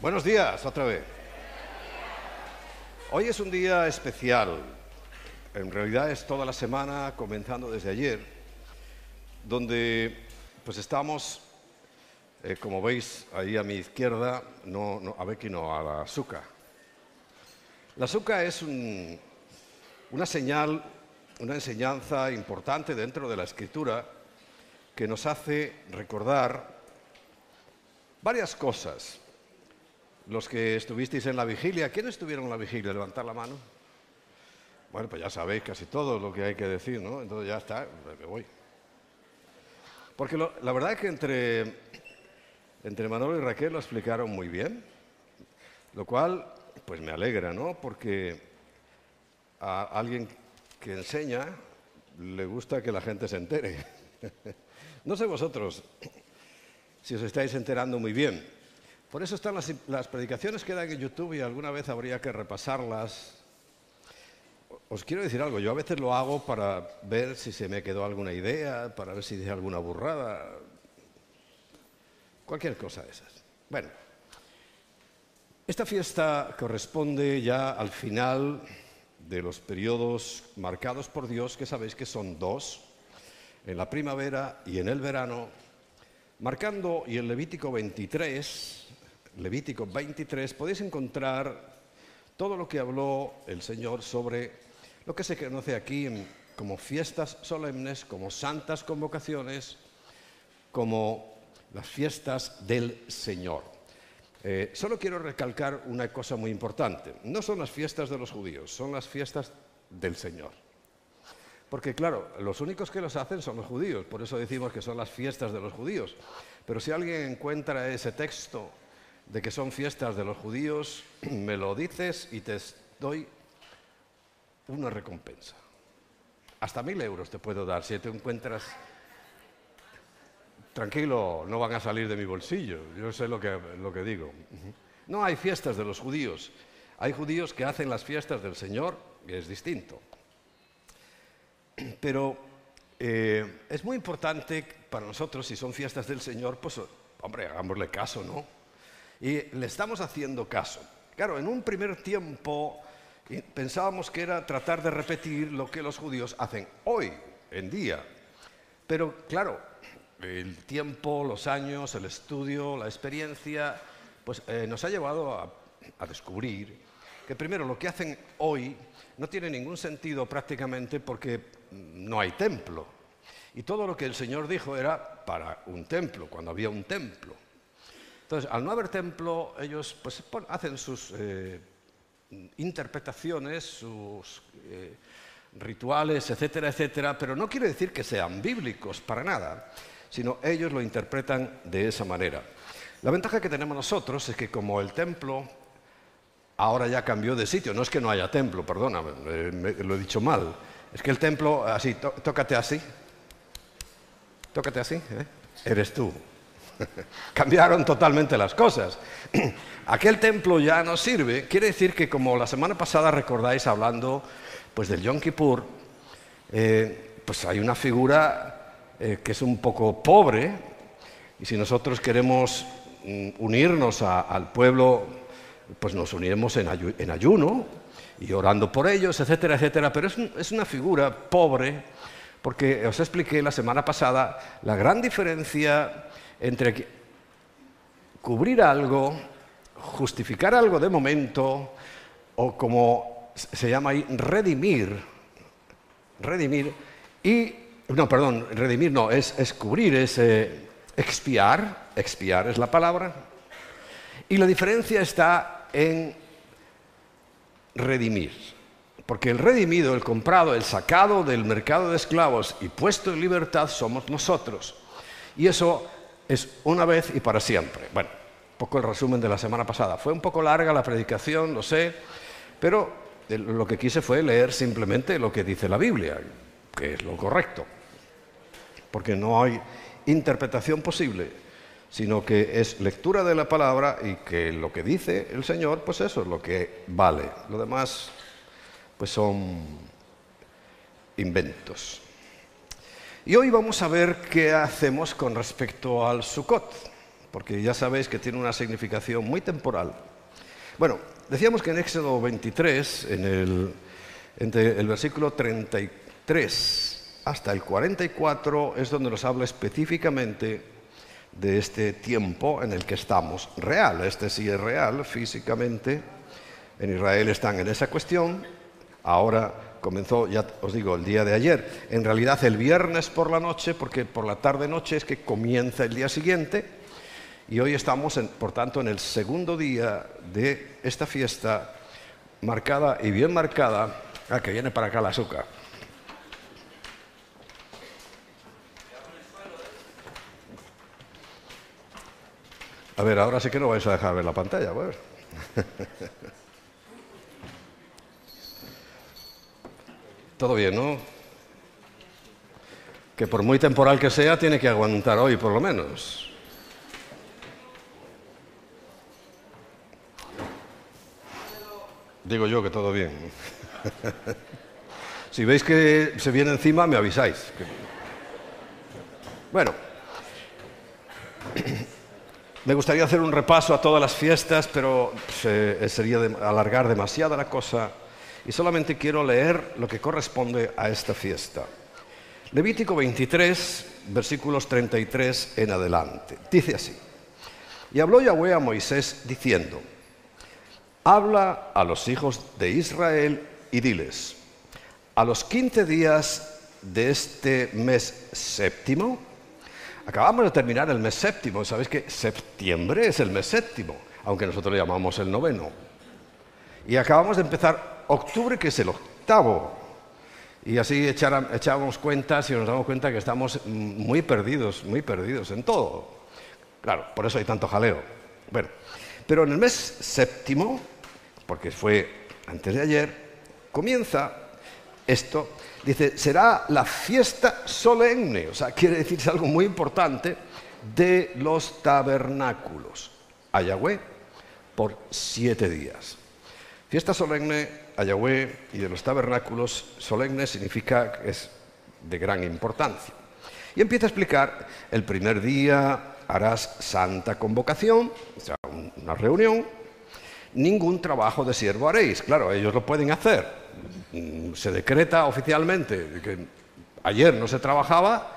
Buenos días, otra vez. Hoy es un día especial. En realidad es toda la semana, comenzando desde ayer, donde pues estamos, eh, como veis ahí a mi izquierda, no, no, a Becky no, a la azúcar. La azúcar es un- una señal, una enseñanza importante dentro de la escritura que nos hace recordar varias cosas. Los que estuvisteis en la vigilia, ¿quiénes estuvieron en la vigilia? Levantar la mano. Bueno, pues ya sabéis casi todo lo que hay que decir, ¿no? Entonces ya está, me voy. Porque la verdad es que entre, entre Manolo y Raquel lo explicaron muy bien, lo cual pues me alegra, ¿no? Porque a alguien que enseña le gusta que la gente se entere. no sé vosotros si os estáis enterando muy bien. Por eso están las, las predicaciones que dan en YouTube y alguna vez habría que repasarlas. Os quiero decir algo, yo a veces lo hago para ver si se me quedó alguna idea, para ver si dije alguna burrada, cualquier cosa de esas. Bueno, esta fiesta corresponde ya al final de los periodos marcados por Dios, que sabéis que son dos, en la primavera y en el verano, marcando, y en Levítico 23, Levítico 23, podéis encontrar todo lo que habló el Señor sobre lo que se conoce aquí como fiestas solemnes, como santas convocaciones, como las fiestas del Señor. Eh, solo quiero recalcar una cosa muy importante. No son las fiestas de los judíos, son las fiestas del Señor. Porque claro, los únicos que los hacen son los judíos, por eso decimos que son las fiestas de los judíos. Pero si alguien encuentra ese texto de que son fiestas de los judíos, me lo dices y te doy una recompensa. Hasta mil euros te puedo dar si te encuentras... Tranquilo, no van a salir de mi bolsillo, yo sé lo que, digo. No hay fiestas de los judíos, hay judíos que hacen las fiestas del Señor, que es distinto. Pero eh, es muy importante para nosotros, si son fiestas del Señor, pues, hombre, hagámosle caso, ¿no? Y le estamos haciendo caso. Claro, en un primer tiempo eh, pensábamos que era tratar de repetir lo que los judíos hacen hoy en día. Pero claro, el tiempo, los años, el estudio, la experiencia, pues eh, nos ha llevado a, a descubrir que primero lo que hacen hoy no tiene ningún sentido prácticamente porque no hay templo. Y todo lo que el Señor dijo era para un templo, cuando había un templo. Entonces, al no haber templo, ellos pues, hacen sus eh, interpretaciones, sus eh, rituales, etcétera, etcétera, pero no quiere decir que sean bíblicos para nada, sino ellos lo interpretan de esa manera. La ventaja que tenemos nosotros es que como el templo ahora ya cambió de sitio, no es que no haya templo, perdona, eh, lo he dicho mal, es que el templo, así, tó- tócate así, tócate así, eres tú. Cambiaron totalmente las cosas. Aquel templo ya no sirve. Quiere decir que como la semana pasada recordáis hablando pues del Yom Kippur, eh, pues hay una figura eh, que es un poco pobre y si nosotros queremos mm, unirnos al pueblo, pues nos uniremos en, ayu- en ayuno y orando por ellos, etcétera, etcétera. Pero es, es una figura pobre porque os expliqué la semana pasada la gran diferencia entre cubrir algo, justificar algo de momento, o como se llama ahí, redimir, redimir, y, no, perdón, redimir no, es, es cubrir, es eh, expiar, expiar es la palabra, y la diferencia está en redimir. Porque el redimido, el comprado, el sacado del mercado de esclavos y puesto en libertad somos nosotros. Y eso es una vez y para siempre. Bueno, un poco el resumen de la semana pasada. Fue un poco larga la predicación, lo sé, pero lo que quise fue leer simplemente lo que dice la Biblia, que es lo correcto. Porque no hay interpretación posible, sino que es lectura de la palabra y que lo que dice el Señor, pues eso es lo que vale. Lo demás, pues son inventos. Y hoy vamos a ver qué hacemos con respecto al Sukkot, porque ya sabéis que tiene una significación muy temporal. Bueno, decíamos que en Éxodo 23, en el, entre el versículo 33 hasta el 44, es donde nos habla específicamente de este tiempo en el que estamos real. Este sí es real físicamente. En Israel están en esa cuestión. Ahora comenzó, ya os digo, el día de ayer. En realidad el viernes por la noche, porque por la tarde-noche es que comienza el día siguiente. Y hoy estamos, por tanto, en el segundo día de esta fiesta, marcada y bien marcada. Ah, que viene para acá la azúcar. A ver, ahora sí que no vais a dejar ver la pantalla, pues. Todo bien, ¿no? Que por muy temporal que sea, tiene que aguantar hoy, por lo menos. Digo yo que todo bien. si veis que se viene encima, me avisáis. Bueno, me gustaría hacer un repaso a todas las fiestas, pero sería alargar demasiado la cosa y solamente quiero leer lo que corresponde a esta fiesta. Levítico 23, versículos 33 en adelante. Dice así, y habló Yahweh a Moisés diciendo, habla a los hijos de Israel y diles, a los quince días de este mes séptimo, acabamos de terminar el mes séptimo, sabéis que septiembre es el mes séptimo, aunque nosotros le llamamos el noveno. Y acabamos de empezar octubre, que es el octavo. Y así echábamos cuentas y nos damos cuenta que estamos muy perdidos, muy perdidos en todo. Claro, por eso hay tanto jaleo. Bueno, pero en el mes séptimo, porque fue antes de ayer, comienza esto. Dice, será la fiesta solemne, o sea, quiere decir algo muy importante, de los tabernáculos a Yahweh por siete días. Fiesta solemne a Yahweh y de los tabernáculos solemne significa que es de gran importancia. Y empieza a explicar, el primer día harás santa convocación, o sea, una reunión, ningún trabajo de siervo haréis. Claro, ellos lo pueden hacer. Mm, se decreta oficialmente que ayer no se trabajaba,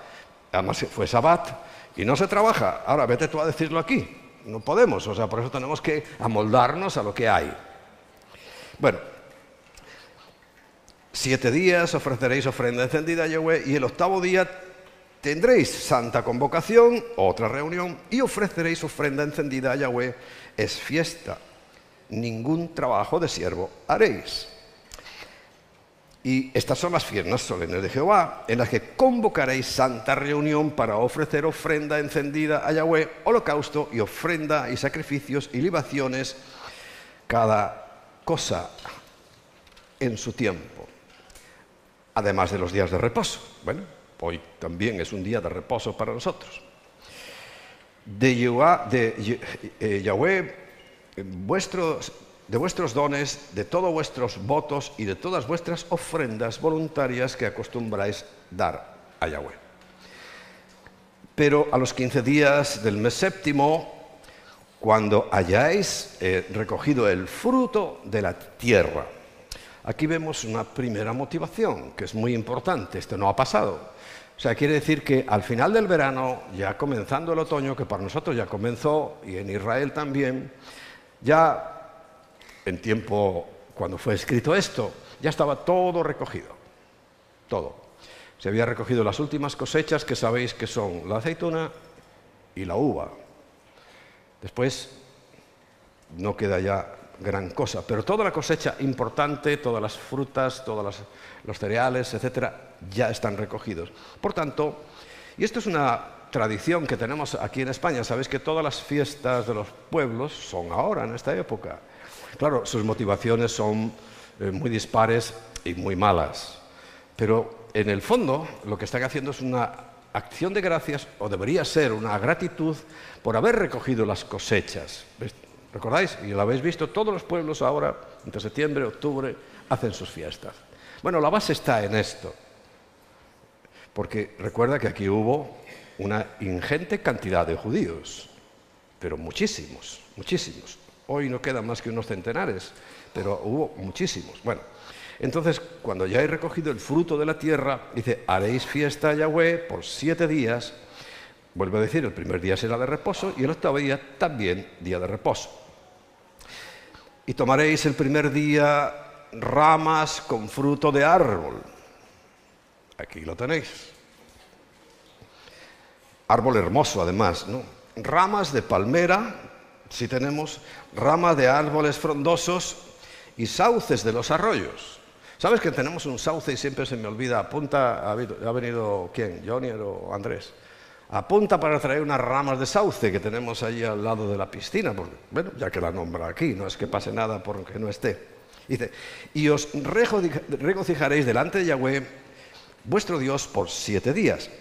además fue sabbat, y no se trabaja. Ahora vete tú a decirlo aquí. No podemos, o sea, por eso tenemos que amoldarnos a lo que hay. Bueno, siete días ofreceréis ofrenda encendida a Yahweh y el octavo día tendréis santa convocación, otra reunión, y ofreceréis ofrenda encendida a Yahweh. Es fiesta ningún trabajo de siervo haréis. Y estas son las fiestas solemnes de Jehová, en las que convocaréis santa reunión para ofrecer ofrenda encendida a Yahweh, holocausto y ofrenda y sacrificios y libaciones, cada cosa en su tiempo, además de los días de reposo. Bueno, hoy también es un día de reposo para nosotros. De, eh, Yahweh vuestros, de vuestros dones, de todos vuestros votos y de todas vuestras ofrendas voluntarias que acostumbráis dar a Yahweh. Pero a los 15 días del mes séptimo, cuando hayáis eh, recogido el fruto de la tierra, aquí vemos una primera motivación que es muy importante, esto no ha pasado. O sea, quiere decir que al final del verano, ya comenzando el otoño, que para nosotros ya comenzó y en Israel también, ya en tiempo, cuando fue escrito esto, ya estaba todo recogido, todo. Se había recogido las últimas cosechas que sabéis que son la aceituna y la uva. Después no queda ya gran cosa, pero toda la cosecha importante, todas las frutas, todos los cereales, etcétera, ya están recogidos. Por tanto, y esto es una tradición que tenemos aquí en España. Sabéis que todas las fiestas de los pueblos son ahora, en esta época. Claro, sus motivaciones son eh, muy dispares y muy malas. Pero en el fondo lo que están haciendo es una acción de gracias, o debería ser una gratitud por haber recogido las cosechas. ¿Recordáis? Y lo habéis visto, todos los pueblos ahora, entre septiembre octubre, hacen sus fiestas. Bueno, la base está en esto. Porque recuerda que aquí hubo una ingente cantidad de judíos. pero muchísimos, muchísimos. Hoy no quedan más que unos centenares, pero hubo muchísimos. Bueno, entonces cuando ya he recogido el fruto de la tierra, dice, haréis fiesta a Yahweh por siete días. Vuelvo a decir, el primer día será de reposo y el octavo día también día de reposo. Y tomaréis el primer día ramas con fruto de árbol. Aquí lo tenéis. Árbol hermoso además, ¿no? Ramas de palmera, si tenemos, ramas de árboles frondosos y sauces de los arroyos. ¿Sabes que tenemos un sauce y siempre se me olvida? Apunta, ha venido quién, Johnny o Andrés. Apunta para traer unas ramas de sauce que tenemos allí al lado de la piscina, porque, bueno, ya que la nombra aquí, no es que pase nada porque no esté. Dice, y os regocijaréis delante de Yahweh, vuestro Dios, por siete días.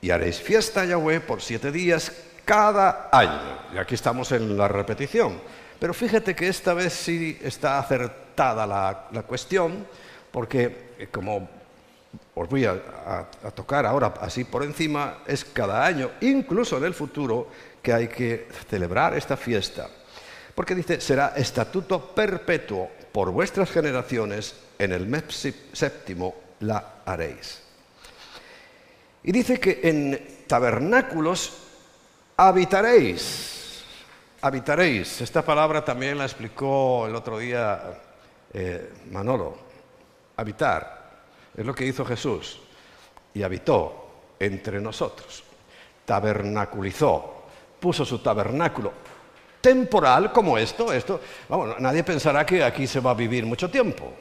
Y haréis fiesta a Yahweh por siete días cada año. Y aquí estamos en la repetición. Pero fíjate que esta vez sí está acertada la, cuestión, porque eh, como os voy a, tocar ahora así por encima, es cada año, incluso en el futuro, que hay que celebrar esta fiesta. Porque dice, será estatuto perpetuo por vuestras generaciones, en el mes séptimo la haréis. Y dice que en tabernáculos habitaréis. Habitaréis. Esta palabra también la explicó el otro día eh, Manolo. Habitar. Es lo que hizo Jesús. Y habitó entre nosotros. Tabernaculizó. Puso su tabernáculo temporal como esto, esto, vamos, nadie pensará que aquí se va a vivir mucho tiempo.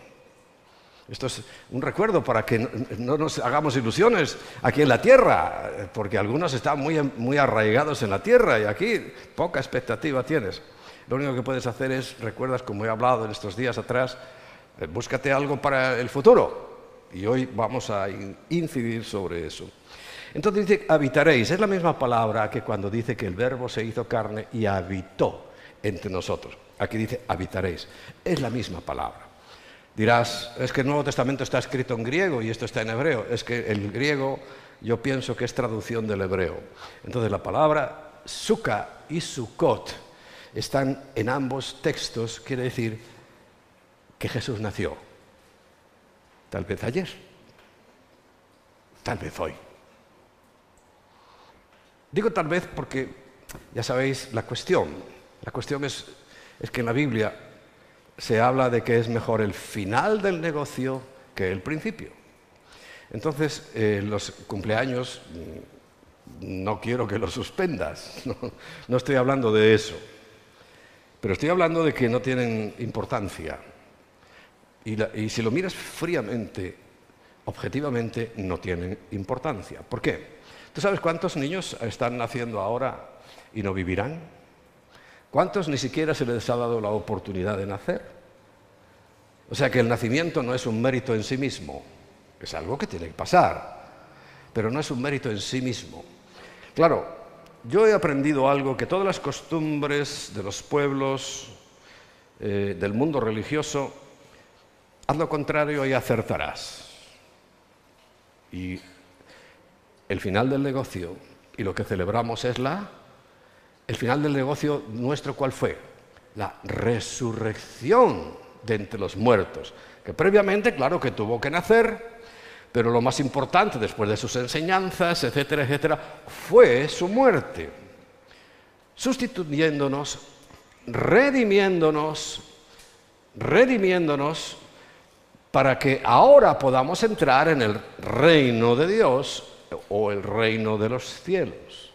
Esto es un recuerdo para que no nos hagamos ilusiones aquí en la tierra, porque algunos están muy, muy arraigados en la tierra y aquí poca expectativa tienes. Lo único que puedes hacer es, recuerdas como he hablado en estos días atrás, eh, búscate algo para el futuro. Y hoy vamos a incidir sobre eso. Entonces dice, habitaréis. Es la misma palabra que cuando dice que el verbo se hizo carne y habitó entre nosotros. Aquí dice, habitaréis. Es la misma palabra. Dirás, es que el Nuevo Testamento está escrito en griego y esto está en hebreo. Es que el griego yo pienso que es traducción del hebreo. Entonces la palabra suka y sukot están en ambos textos, quiere decir que Jesús nació. Tal vez ayer, tal vez hoy. Digo tal vez porque ya sabéis la cuestión. La cuestión es, que en la Biblia se habla de que es mejor el final del negocio que el principio. Entonces, eh, los cumpleaños mm, no quiero que los suspendas, no, estoy hablando de eso, pero estoy hablando de que no tienen importancia. Y si lo miras fríamente, objetivamente, no tienen importancia. ¿Por qué? ¿Tú sabes cuántos niños están naciendo ahora y no vivirán? ¿Cuántos ni siquiera se les ha dado la oportunidad de nacer? O sea que el nacimiento no es un mérito en sí mismo, es algo que tiene que pasar, pero no es un mérito en sí mismo. Claro, yo he aprendido algo que todas las costumbres de los pueblos, eh, del mundo religioso, haz lo contrario y acertarás. Y el final del negocio y lo que celebramos es la... El final del negocio nuestro, ¿cuál fue? La resurrección de entre los muertos, que previamente, claro, que tuvo que nacer, pero lo más importante después de sus enseñanzas, etcétera, etcétera, fue su muerte, sustituyéndonos, redimiéndonos, redimiéndonos para que ahora podamos entrar en el reino de Dios o el reino de los cielos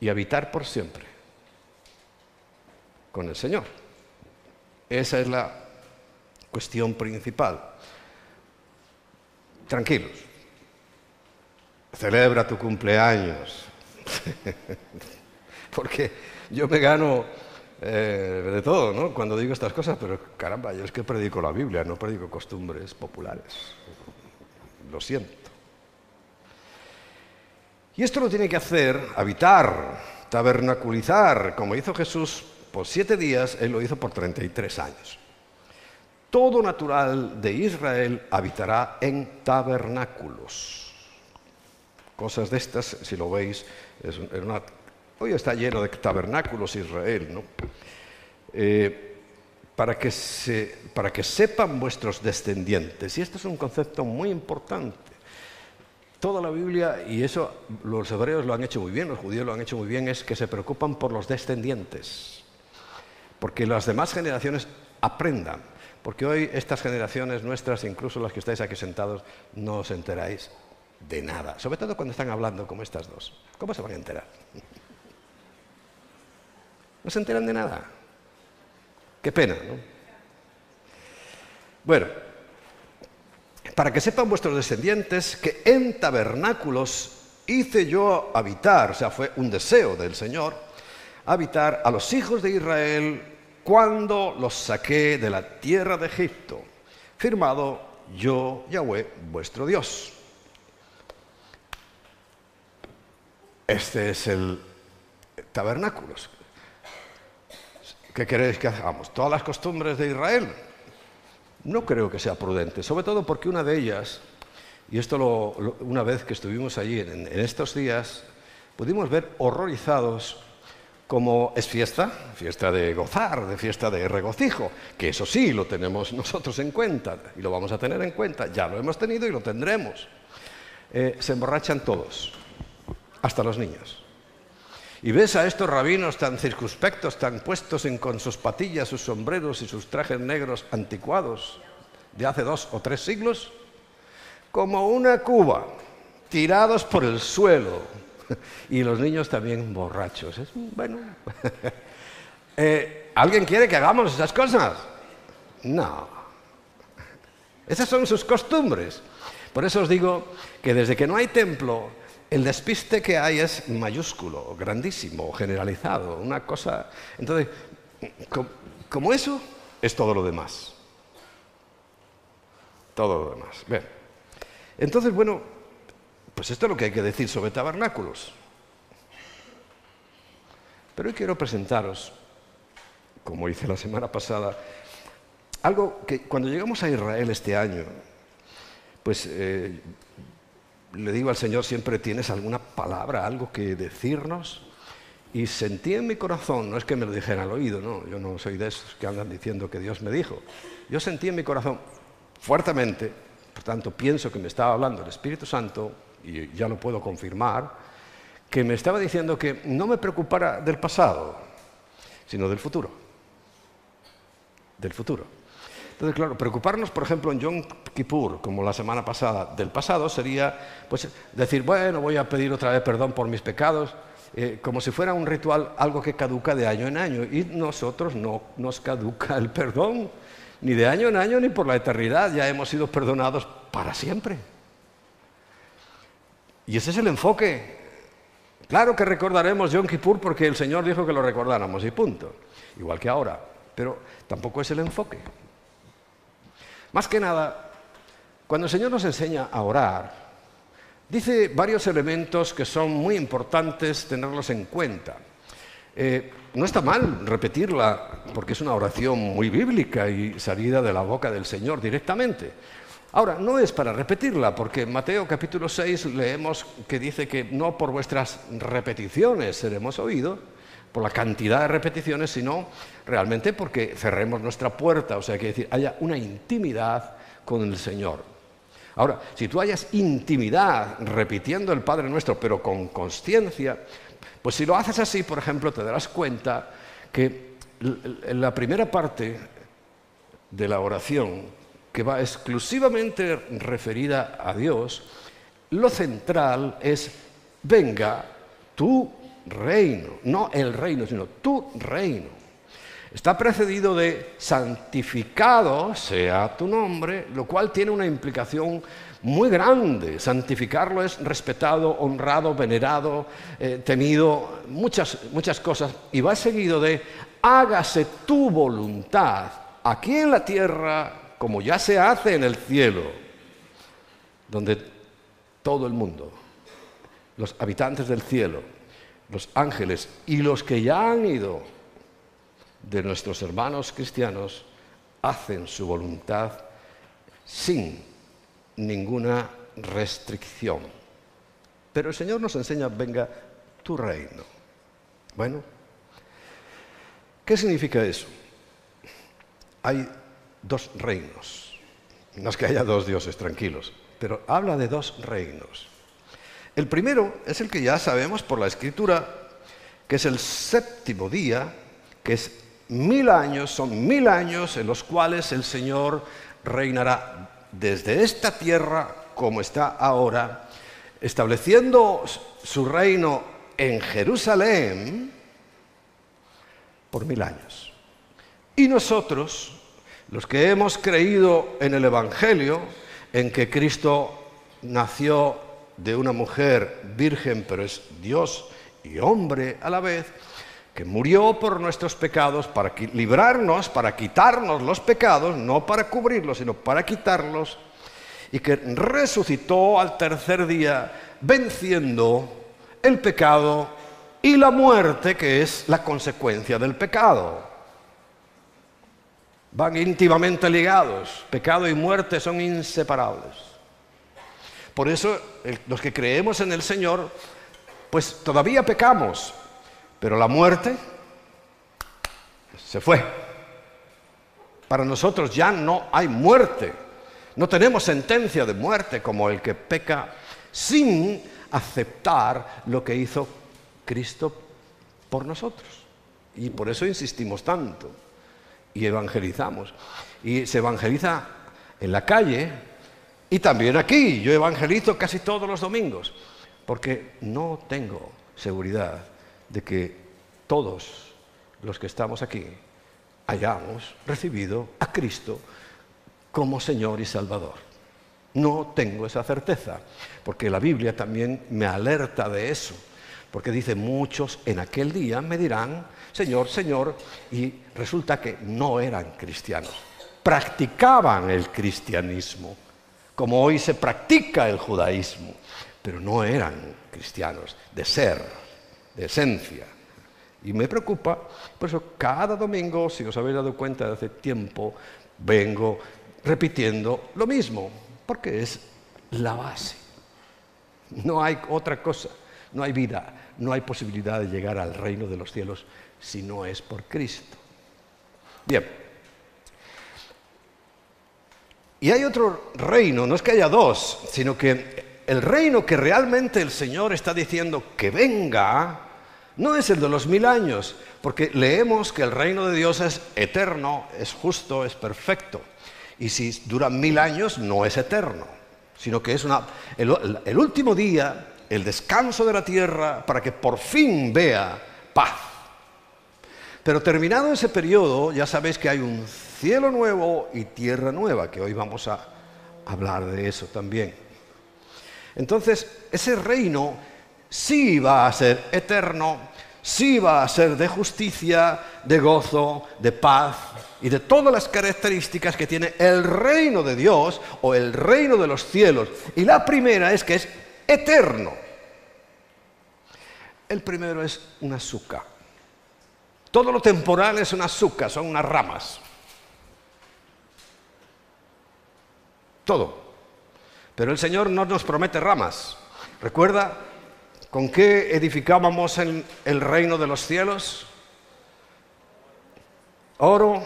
y habitar por siempre con el Señor. Esa es la cuestión principal. Tranquilos, celebra tu cumpleaños, porque yo me gano eh, de todo, ¿no? Cuando digo estas cosas, pero caramba, yo es que predico la Biblia, no predico costumbres populares. Lo siento. Y esto lo tiene que hacer, habitar, tabernaculizar, como hizo Jesús por siete días, Él lo hizo por 33 años. Todo natural de Israel habitará en tabernáculos. Cosas de estas, si lo veis, es una Hoy está lleno de tabernáculos Israel, ¿no? Eh, para que, sepan vuestros descendientes. Y esto es un concepto muy importante. Toda la Biblia, y eso los hebreos lo han hecho muy bien, los judíos lo han hecho muy bien, es que se preocupan por los descendientes. Porque las demás generaciones aprendan. Porque hoy estas generaciones nuestras, incluso las que estáis aquí sentados, no os enteráis de nada. Sobre todo cuando están hablando como estas dos. ¿Cómo se van a enterar? No se enteran de nada. Qué pena, ¿no? Bueno, para que sepan vuestros descendientes que en tabernáculos hice yo habitar, o sea, fue un deseo del Señor, habitar a los hijos de Israel cuando los saqué de la tierra de Egipto, firmado yo, Yahweh, vuestro Dios. Este es el tabernáculos. ¿Qué queréis que hagamos? ¿Todas las costumbres de Israel? No creo que sea prudente, sobre todo porque una de ellas, y esto una vez que estuvimos allí en, estos días, pudimos ver horrorizados como es fiesta, fiesta de gozar, de fiesta de regocijo, que eso sí lo tenemos nosotros en cuenta y lo vamos a tener en cuenta, ya lo hemos tenido y lo tendremos. Eh, se emborrachan todos, hasta los niños. Y ves a estos rabinos tan circunspectos, tan puestos en, con sus patillas, sus sombreros y sus trajes negros anticuados de hace dos o tres siglos, como una cuba, tirados por el suelo. Y los niños también borrachos. Es, bueno. Eh, ¿Alguien quiere que hagamos esas cosas? No. Esas son sus costumbres. Por eso os digo que desde que no hay templo, el despiste que hay es mayúsculo, grandísimo, generalizado, una cosa... Entonces, como eso, es todo lo demás. Todo lo demás. Entonces, bueno, pues esto es lo que hay que decir sobre tabernáculos. Pero hoy quiero presentaros, como hice la semana pasada, algo que cuando llegamos a Israel este año, pues eh, le digo al Señor siempre, ¿tienes alguna palabra, algo que decirnos? Y sentí en mi corazón, no es que me lo dijera al oído, no, yo no soy de esos que andan diciendo que Dios me dijo. Yo sentí en mi corazón fuertemente, por tanto pienso que me estaba hablando el Espíritu Santo, y ya lo puedo confirmar, que me estaba diciendo que no me preocupara del pasado, sino del futuro. Del futuro. Entonces, claro, preocuparnos, por ejemplo, en Yom Kippur, como la semana pasada, del pasado, sería pues, decir, bueno, voy a pedir otra vez perdón por mis pecados, eh, como si fuera un ritual, algo que caduca de año en año. Y nosotros no nos caduca el perdón, ni de año en año, ni por la eternidad. Ya hemos sido perdonados para siempre. Y ese es el enfoque. Claro que recordaremos Yom Kippur porque el Señor dijo que lo recordáramos y punto. Igual que ahora. Pero tampoco es el enfoque. Más que nada, cuando el Señor nos enseña a orar, dice varios elementos que son muy importantes tenerlos en cuenta. Eh, no está mal repetirla porque es una oración muy bíblica y salida de la boca del Señor directamente. Ahora, no es para repetirla, porque en Mateo capítulo 6 leemos que dice que no por vuestras repeticiones seremos oídos, por la cantidad de repeticiones, sino realmente porque cerremos nuestra puerta, o sea, que decir, haya una intimidad con el Señor. Ahora, si tú hayas intimidad repitiendo el Padre Nuestro, pero con consciencia, pues si lo haces así, por ejemplo, te darás cuenta que la primera parte de la oración, que va exclusivamente referida a Dios, lo central es, venga tu reino, no el reino, sino tu reino. Está precedido de santificado sea tu nombre, lo cual tiene una implicación muy grande. Santificarlo es respetado, honrado, venerado, eh, temido, muchas, muchas cosas. Y va seguido de hágase tu voluntad aquí en la tierra como ya se hace en el cielo, donde todo el mundo, los habitantes del cielo, los ángeles y los que ya han ido de nuestros hermanos cristianos hacen su voluntad sin ninguna restricción. Pero el Señor nos enseña, venga tu reino. Bueno, ¿qué significa eso? Hay dos reinos. No es que haya dos dioses, tranquilos, pero habla de dos reinos. El primero es el que ya sabemos por la escritura, que es el séptimo día, que es mil años, son mil años en los cuales el Señor reinará desde esta tierra como está ahora, estableciendo su reino en Jerusalén por mil años. Y nosotros, los que hemos creído en el Evangelio, en que Cristo nació de una mujer virgen, pero es Dios y hombre a la vez, que murió por nuestros pecados para librarnos, para quitarnos los pecados, no para cubrirlos, sino para quitarlos, y que resucitó al tercer día venciendo el pecado y la muerte, que es la consecuencia del pecado. Van íntimamente ligados, pecado y muerte son inseparables. Por eso los que creemos en el Señor, pues todavía pecamos, pero la muerte se fue. Para nosotros ya no hay muerte. No tenemos sentencia de muerte como el que peca sin aceptar lo que hizo Cristo por nosotros. Y por eso insistimos tanto y evangelizamos. Y se evangeliza en la calle, y también aquí, yo evangelizo casi todos los domingos, porque no tengo seguridad de que todos los que estamos aquí hayamos recibido a Cristo como Señor y Salvador. No tengo esa certeza, porque la Biblia también me alerta de eso, porque dice, muchos en aquel día me dirán, Señor, Señor, y resulta que no eran cristianos, practicaban el cristianismo como hoy se practica el judaísmo, pero no eran cristianos de ser, de esencia. Y me preocupa, por eso cada domingo, si os habéis dado cuenta de hace tiempo, vengo repitiendo lo mismo, porque es la base. No hay otra cosa, no hay vida, no hay posibilidad de llegar al reino de los cielos si no es por Cristo. Bien, y hay otro reino, no es que haya dos, sino que el reino que realmente el Señor está diciendo que venga, no es el de los mil años, porque leemos que el reino de Dios es eterno, es justo, es perfecto. Y si dura mil años, no es eterno, sino que es el último día, el descanso de la tierra, para que por fin vea paz. Pero terminado ese periodo, ya sabéis que hay un cielo nuevo y tierra nueva, que hoy vamos a hablar de eso también. Entonces, ese reino sí va a ser eterno, sí va a ser de justicia, de gozo, de paz y de todas las características que tiene el reino de Dios o el reino de los cielos. Y la primera es que es eterno. El primero es un azúcar. Todo lo temporal es un azúcar, son unas ramas. todo. Pero el Señor no nos promete ramas. ¿Recuerda con qué edificábamos el, el reino de los cielos? Oro,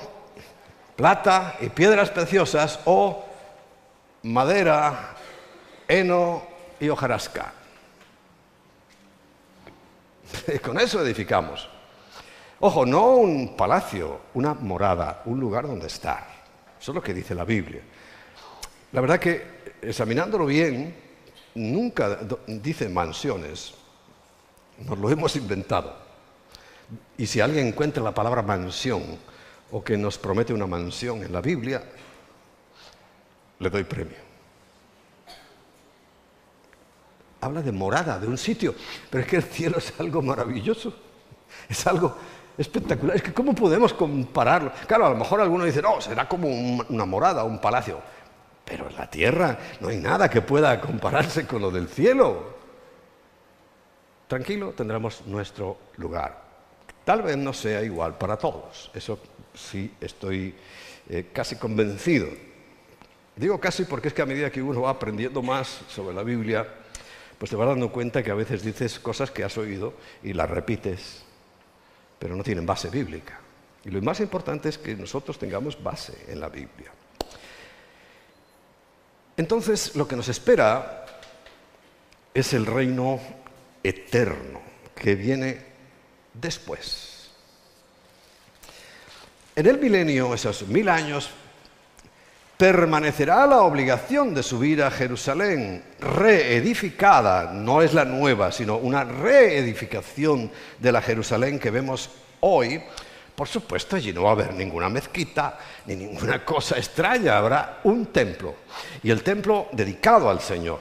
plata y piedras preciosas o madera, heno y hojarasca. con eso edificamos. Ojo, no un palacio, una morada, un lugar donde estar. Eso es lo que dice la Biblia. La verdad que, examinándolo bien, nunca dice mansiones. Nos lo hemos inventado. Y si alguien encuentra la palabra mansión o que nos promete una mansión en la Biblia, le doy premio. Habla de morada, de un sitio, pero es que el cielo es algo maravilloso, es algo espectacular. Es que ¿cómo podemos compararlo? Claro, a lo mejor alguno dice, no, será como una morada, un palacio. Pero en la tierra no hay nada que pueda compararse con lo del cielo. Tranquilo, tendremos nuestro lugar. Tal vez no sea igual para todos, eso sí estoy eh, casi convencido. Digo casi porque es que a medida que uno va aprendiendo más sobre la Biblia, pues te vas dando cuenta que a veces dices cosas que has oído y las repites pero no tienen base bíblica. Y lo más importante es que nosotros tengamos base en la Biblia. Entonces, lo que nos espera es el reino eterno que viene después. En el milenio, esos mil años, permanecerá la obligación de subir a Jerusalén reedificada, no es la nueva, sino una reedificación de la Jerusalén que vemos hoy. Por supuesto, allí no va a haber ninguna mezquita ni ninguna cosa extraña, habrá un templo y el templo dedicado al Señor.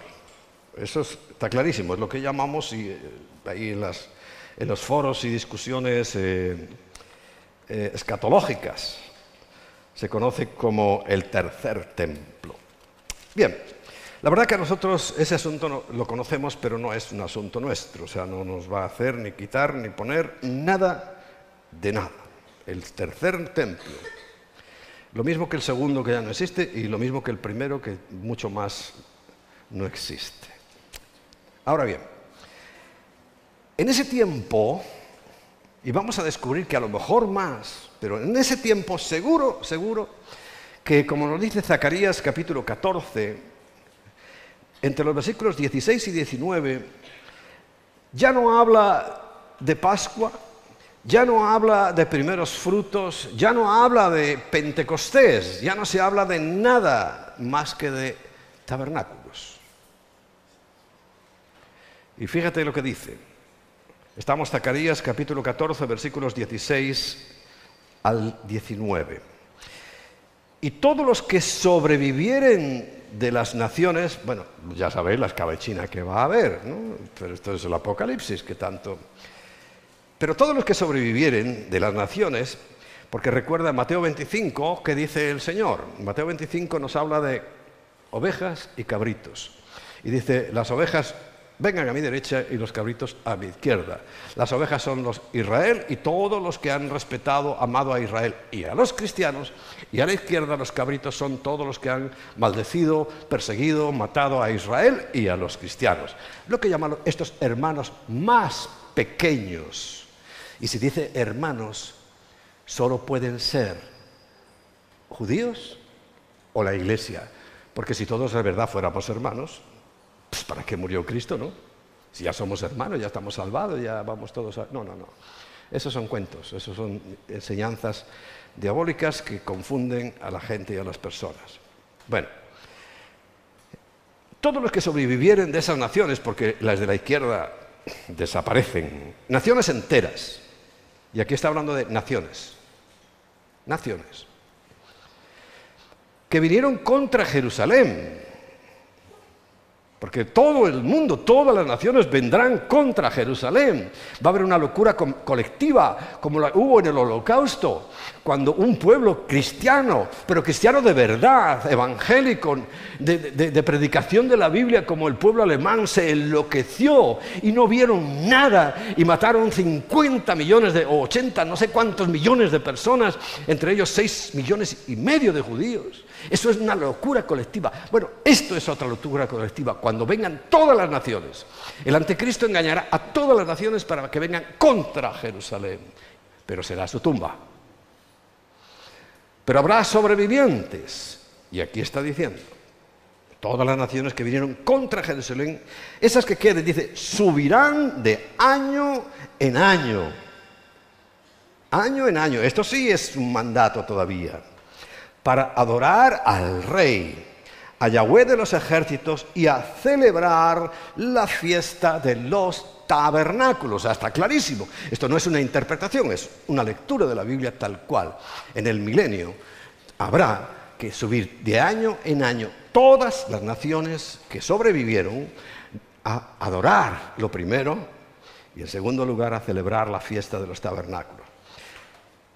Eso está clarísimo, es lo que llamamos eh, ahí en, los foros y discusiones eh, eh, escatológicas se conoce como el tercer templo. Bien, la verdad que nosotros ese asunto lo conocemos, pero no es un asunto nuestro, o sea, no nos va a hacer ni quitar ni poner nada de nada. El tercer templo, lo mismo que el segundo que ya no existe y lo mismo que el primero que mucho más no existe. Ahora bien, en ese tiempo, y vamos a descubrir que a lo mejor más, pero en ese tiempo seguro, seguro, que como nos dice Zacarías capítulo 14, entre los versículos 16 y 19, ya no habla de Pascua, ya no habla de primeros frutos, ya no habla de Pentecostés, ya no se habla de nada más que de tabernáculos. Y fíjate lo que dice. Estamos Zacarías capítulo 14, versículos 16 al 19. Y todos los que sobrevivieren de las naciones, bueno, ya sabéis la escabechina que va a haber, ¿no? pero esto es el Apocalipsis que tanto... Pero todos los que sobrevivieren de las naciones, porque recuerda Mateo 25, que dice el Señor. Mateo 25 nos habla de ovejas y cabritos. Y dice, las ovejas vengan a mi derecha y los cabritos a mi izquierda. Las ovejas son los Israel y todos los que han respetado, amado a Israel y a los cristianos. Y a la izquierda los cabritos son todos los que han maldecido, perseguido, matado a Israel y a los cristianos. Lo que llaman estos hermanos más pequeños. Y si dice hermanos, solo pueden ser judíos o la iglesia. Porque si todos de verdad fuéramos hermanos, pues ¿para qué murió Cristo, no? Si ya somos hermanos, ya estamos salvados, ya vamos todos a... No, no, no. Esos son cuentos, esos son enseñanzas diabólicas que confunden a la gente y a las personas. Bueno, todos los que sobrevivieren de esas naciones, porque las de la izquierda desaparecen, naciones enteras, y aquí está hablando de naciones, naciones, que vinieron contra Jerusalén, porque todo el mundo, todas las naciones vendrán contra Jerusalén. Va a haber una locura colectiva, como la hubo en el holocausto, cuando un pueblo cristiano, pero cristiano de verdad, evangélico, de, predicación de la Biblia, como el pueblo alemán, se enloqueció y no vieron nada y mataron 50 millones de, o 80, no sé cuántos millones de personas, entre ellos 6 millones y medio de judíos. Eso es una locura colectiva. Bueno, esto es otra locura colectiva. Cuando vengan todas las naciones, el anticristo engañará a todas las naciones para que vengan contra Jerusalén, pero será su tumba. Pero habrá sobrevivientes, y aquí está diciendo, todas las naciones que vinieron contra Jerusalén, esas que queden, dice, subirán de año en año. Año en año. Esto sí es un mandato todavía para adorar al Rey, a Yahweh de los ejércitos y a celebrar la fiesta de los tabernáculos. Está clarísimo. Esto no es una interpretación, es una lectura de la Biblia tal cual. En el milenio habrá que subir de año en año todas las naciones que sobrevivieron a adorar lo primero y en segundo lugar a celebrar la fiesta de los tabernáculos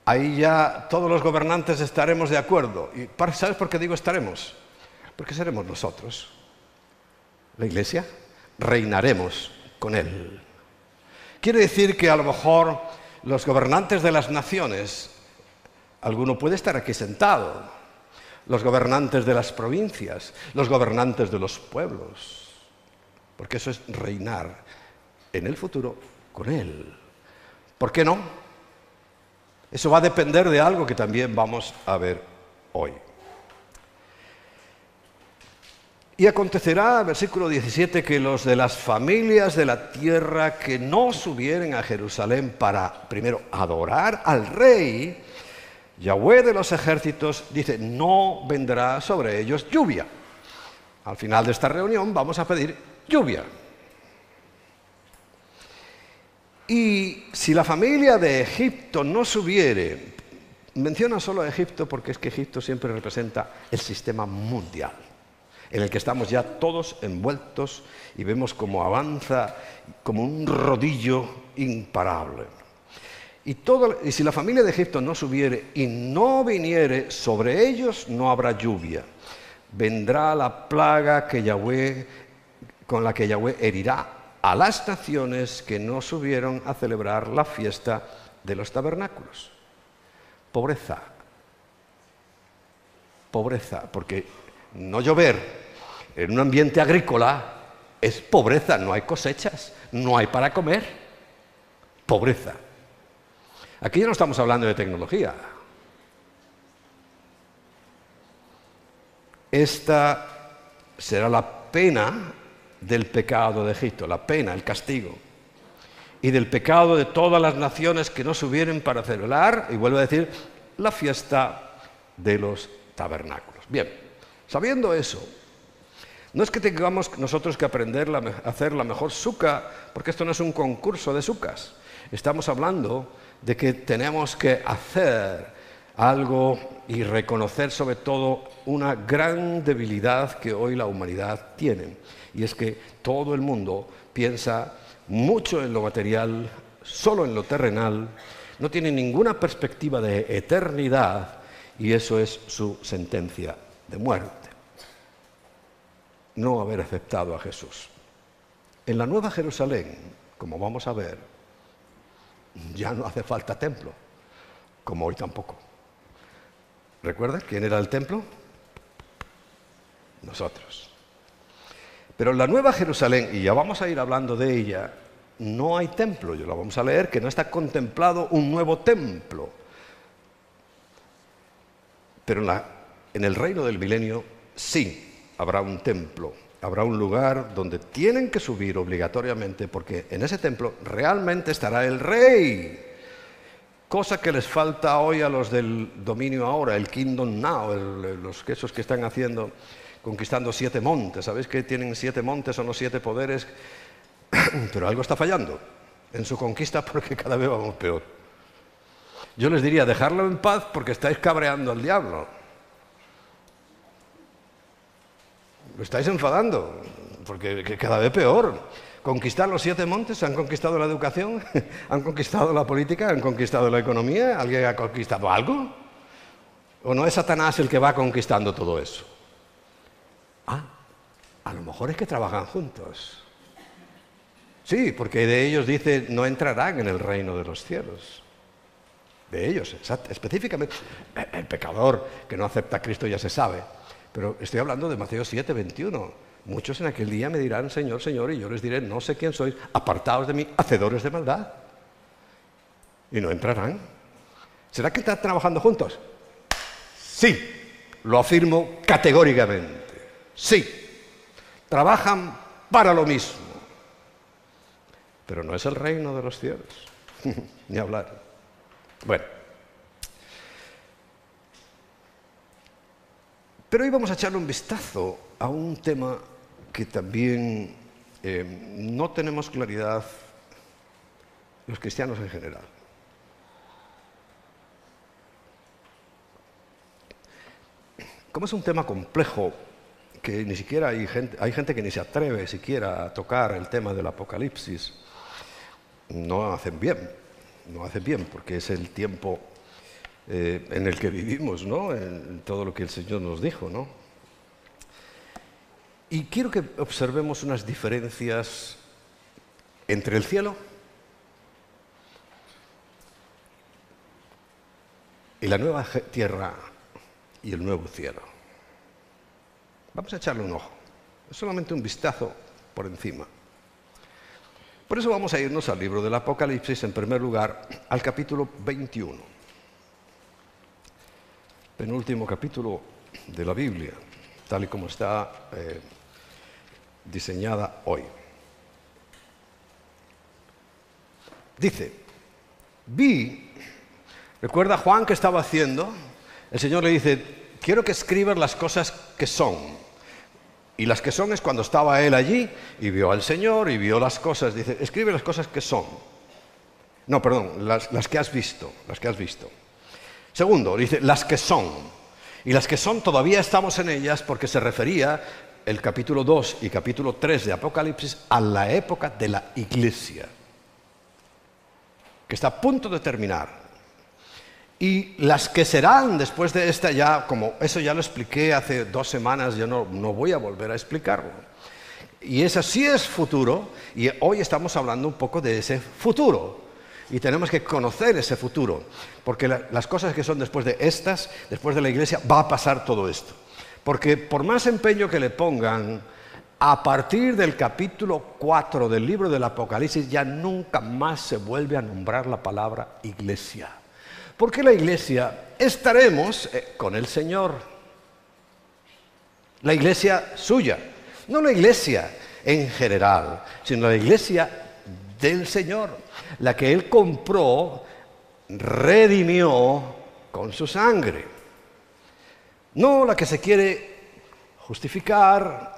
ahí ya todos los gobernantes estaremos de acuerdo. ¿Y sabes por qué digo estaremos? Porque seremos nosotros. La iglesia reinaremos con él. Quiere decir que a lo mejor los gobernantes de las naciones, alguno puede estar aquí sentado, los gobernantes de las provincias, los gobernantes de los pueblos, porque eso es reinar en el futuro con él. ¿Por qué no? Eso va a depender de algo que también vamos a ver hoy. Y acontecerá, versículo 17, que los de las familias de la tierra que no subieren a Jerusalén para primero adorar al rey, Yahweh de los ejércitos dice, no vendrá sobre ellos lluvia. Al final de esta reunión vamos a pedir lluvia. Y si la familia de Egipto no subiere, menciona solo a Egipto porque es que Egipto siempre representa el sistema mundial, en el que estamos ya todos envueltos y vemos cómo avanza como un rodillo imparable. Y, si la familia de Egipto no subiere y no viniere sobre ellos, no habrá lluvia. Vendrá la plaga que Yahweh, con la que Yahweh herirá a las naciones que no subieron a celebrar la fiesta de los tabernáculos. Pobreza. Pobreza, porque no llover en un ambiente agrícola es pobreza, no hay cosechas, no hay para comer. Pobreza. Aquí ya no estamos hablando de tecnología. Esta será la pena del pecado de Egipto, la pena, el castigo, y del pecado de todas las naciones que no subieron para celebrar, y vuelvo a decir, la fiesta de los tabernáculos. Bien, sabiendo eso, no es que tengamos nosotros que aprender a hacer la mejor suca, porque esto no es un concurso de sucas. Estamos hablando de que tenemos que hacer algo y reconocer sobre todo una gran debilidad que hoy la humanidad tiene. Y es que todo el mundo piensa mucho en lo material, solo en lo terrenal, no tiene ninguna perspectiva de eternidad y eso es su sentencia de muerte. No haber aceptado a Jesús. En la Nueva Jerusalén, como vamos a ver, ya no hace falta templo, como hoy tampoco. ¿Recuerdas quién era el templo? Nosotros. Pero en la Nueva Jerusalén, y ya vamos a ir hablando de ella, no hay templo. Yo la vamos a leer que no está contemplado un nuevo templo. Pero en el reino del milenio sí habrá un templo, habrá un lugar donde tienen que subir obligatoriamente, porque en ese templo realmente estará el rey. Cosa que les falta hoy a los del dominio ahora, el Kingdom Now, los quesos que están haciendo, conquistando siete montes. ¿Sabéis que tienen siete montes, son los siete poderes? Pero algo está fallando en su conquista porque cada vez vamos peor. Yo les diría, dejarlo en paz porque estáis cabreando al diablo. Lo estáis enfadando, porque cada vez peor conquistar los siete montes, han conquistado la educación, han conquistado la política, han conquistado la economía, ¿alguien ha conquistado algo? ¿O no es Satanás el que va conquistando todo eso? Ah, a lo mejor es que trabajan juntos. Sí, porque de ellos dice, no entrarán en el reino de los cielos. De ellos, específicamente. El pecador que no acepta a Cristo ya se sabe. Pero estoy hablando de Mateo 7, 21. Muchos en aquel día me dirán, Señor, Señor, y yo les diré, no sé quién sois, apartados de mí, hacedores de maldad. Y no entrarán. ¿Será que están trabajando juntos? Sí, lo afirmo categóricamente. Sí, trabajan para lo mismo. Pero no es el reino de los cielos, ni hablar. Bueno. Pero hoy vamos a echarle un vistazo a un tema que también eh, no tenemos claridad los cristianos en general. Como es un tema complejo, que ni siquiera hay gente, hay gente que ni se atreve siquiera a tocar el tema del apocalipsis, no hacen bien, no hacen bien, porque es el tiempo eh, en el que vivimos, ¿no? En todo lo que el Señor nos dijo, ¿no? Y quiero que observemos unas diferencias entre el cielo y la nueva tierra y el nuevo cielo. Vamos a echarle un ojo, solamente un vistazo por encima. Por eso vamos a irnos al libro del Apocalipsis, en primer lugar, al capítulo 21. Penúltimo capítulo de la Biblia, tal y como está eh, diseñada hoy. Dice, vi, recuerda Juan que estaba haciendo, el Señor le dice, quiero que escribas las cosas que son. Y las que son es cuando estaba él allí y vio al Señor y vio las cosas. Dice, escribe las cosas que son. No, perdón, las, las que has visto, las que has visto. Segundo, dice, las que son. Y las que son todavía estamos en ellas porque se refería el capítulo 2 y capítulo 3 de Apocalipsis a la época de la iglesia, que está a punto de terminar. Y las que serán después de esta ya, como eso ya lo expliqué hace dos semanas, yo no, no voy a volver a explicarlo. Y ese sí es futuro, y hoy estamos hablando un poco de ese futuro. Y tenemos que conocer ese futuro, porque las cosas que son después de estas, después de la iglesia, va a pasar todo esto. Porque por más empeño que le pongan, a partir del capítulo 4 del libro del Apocalipsis ya nunca más se vuelve a nombrar la palabra iglesia. Porque la iglesia estaremos eh, con el Señor. La iglesia suya, no la iglesia en general, sino la iglesia del Señor, la que Él compró, redimió con su sangre. No la que se quiere justificar,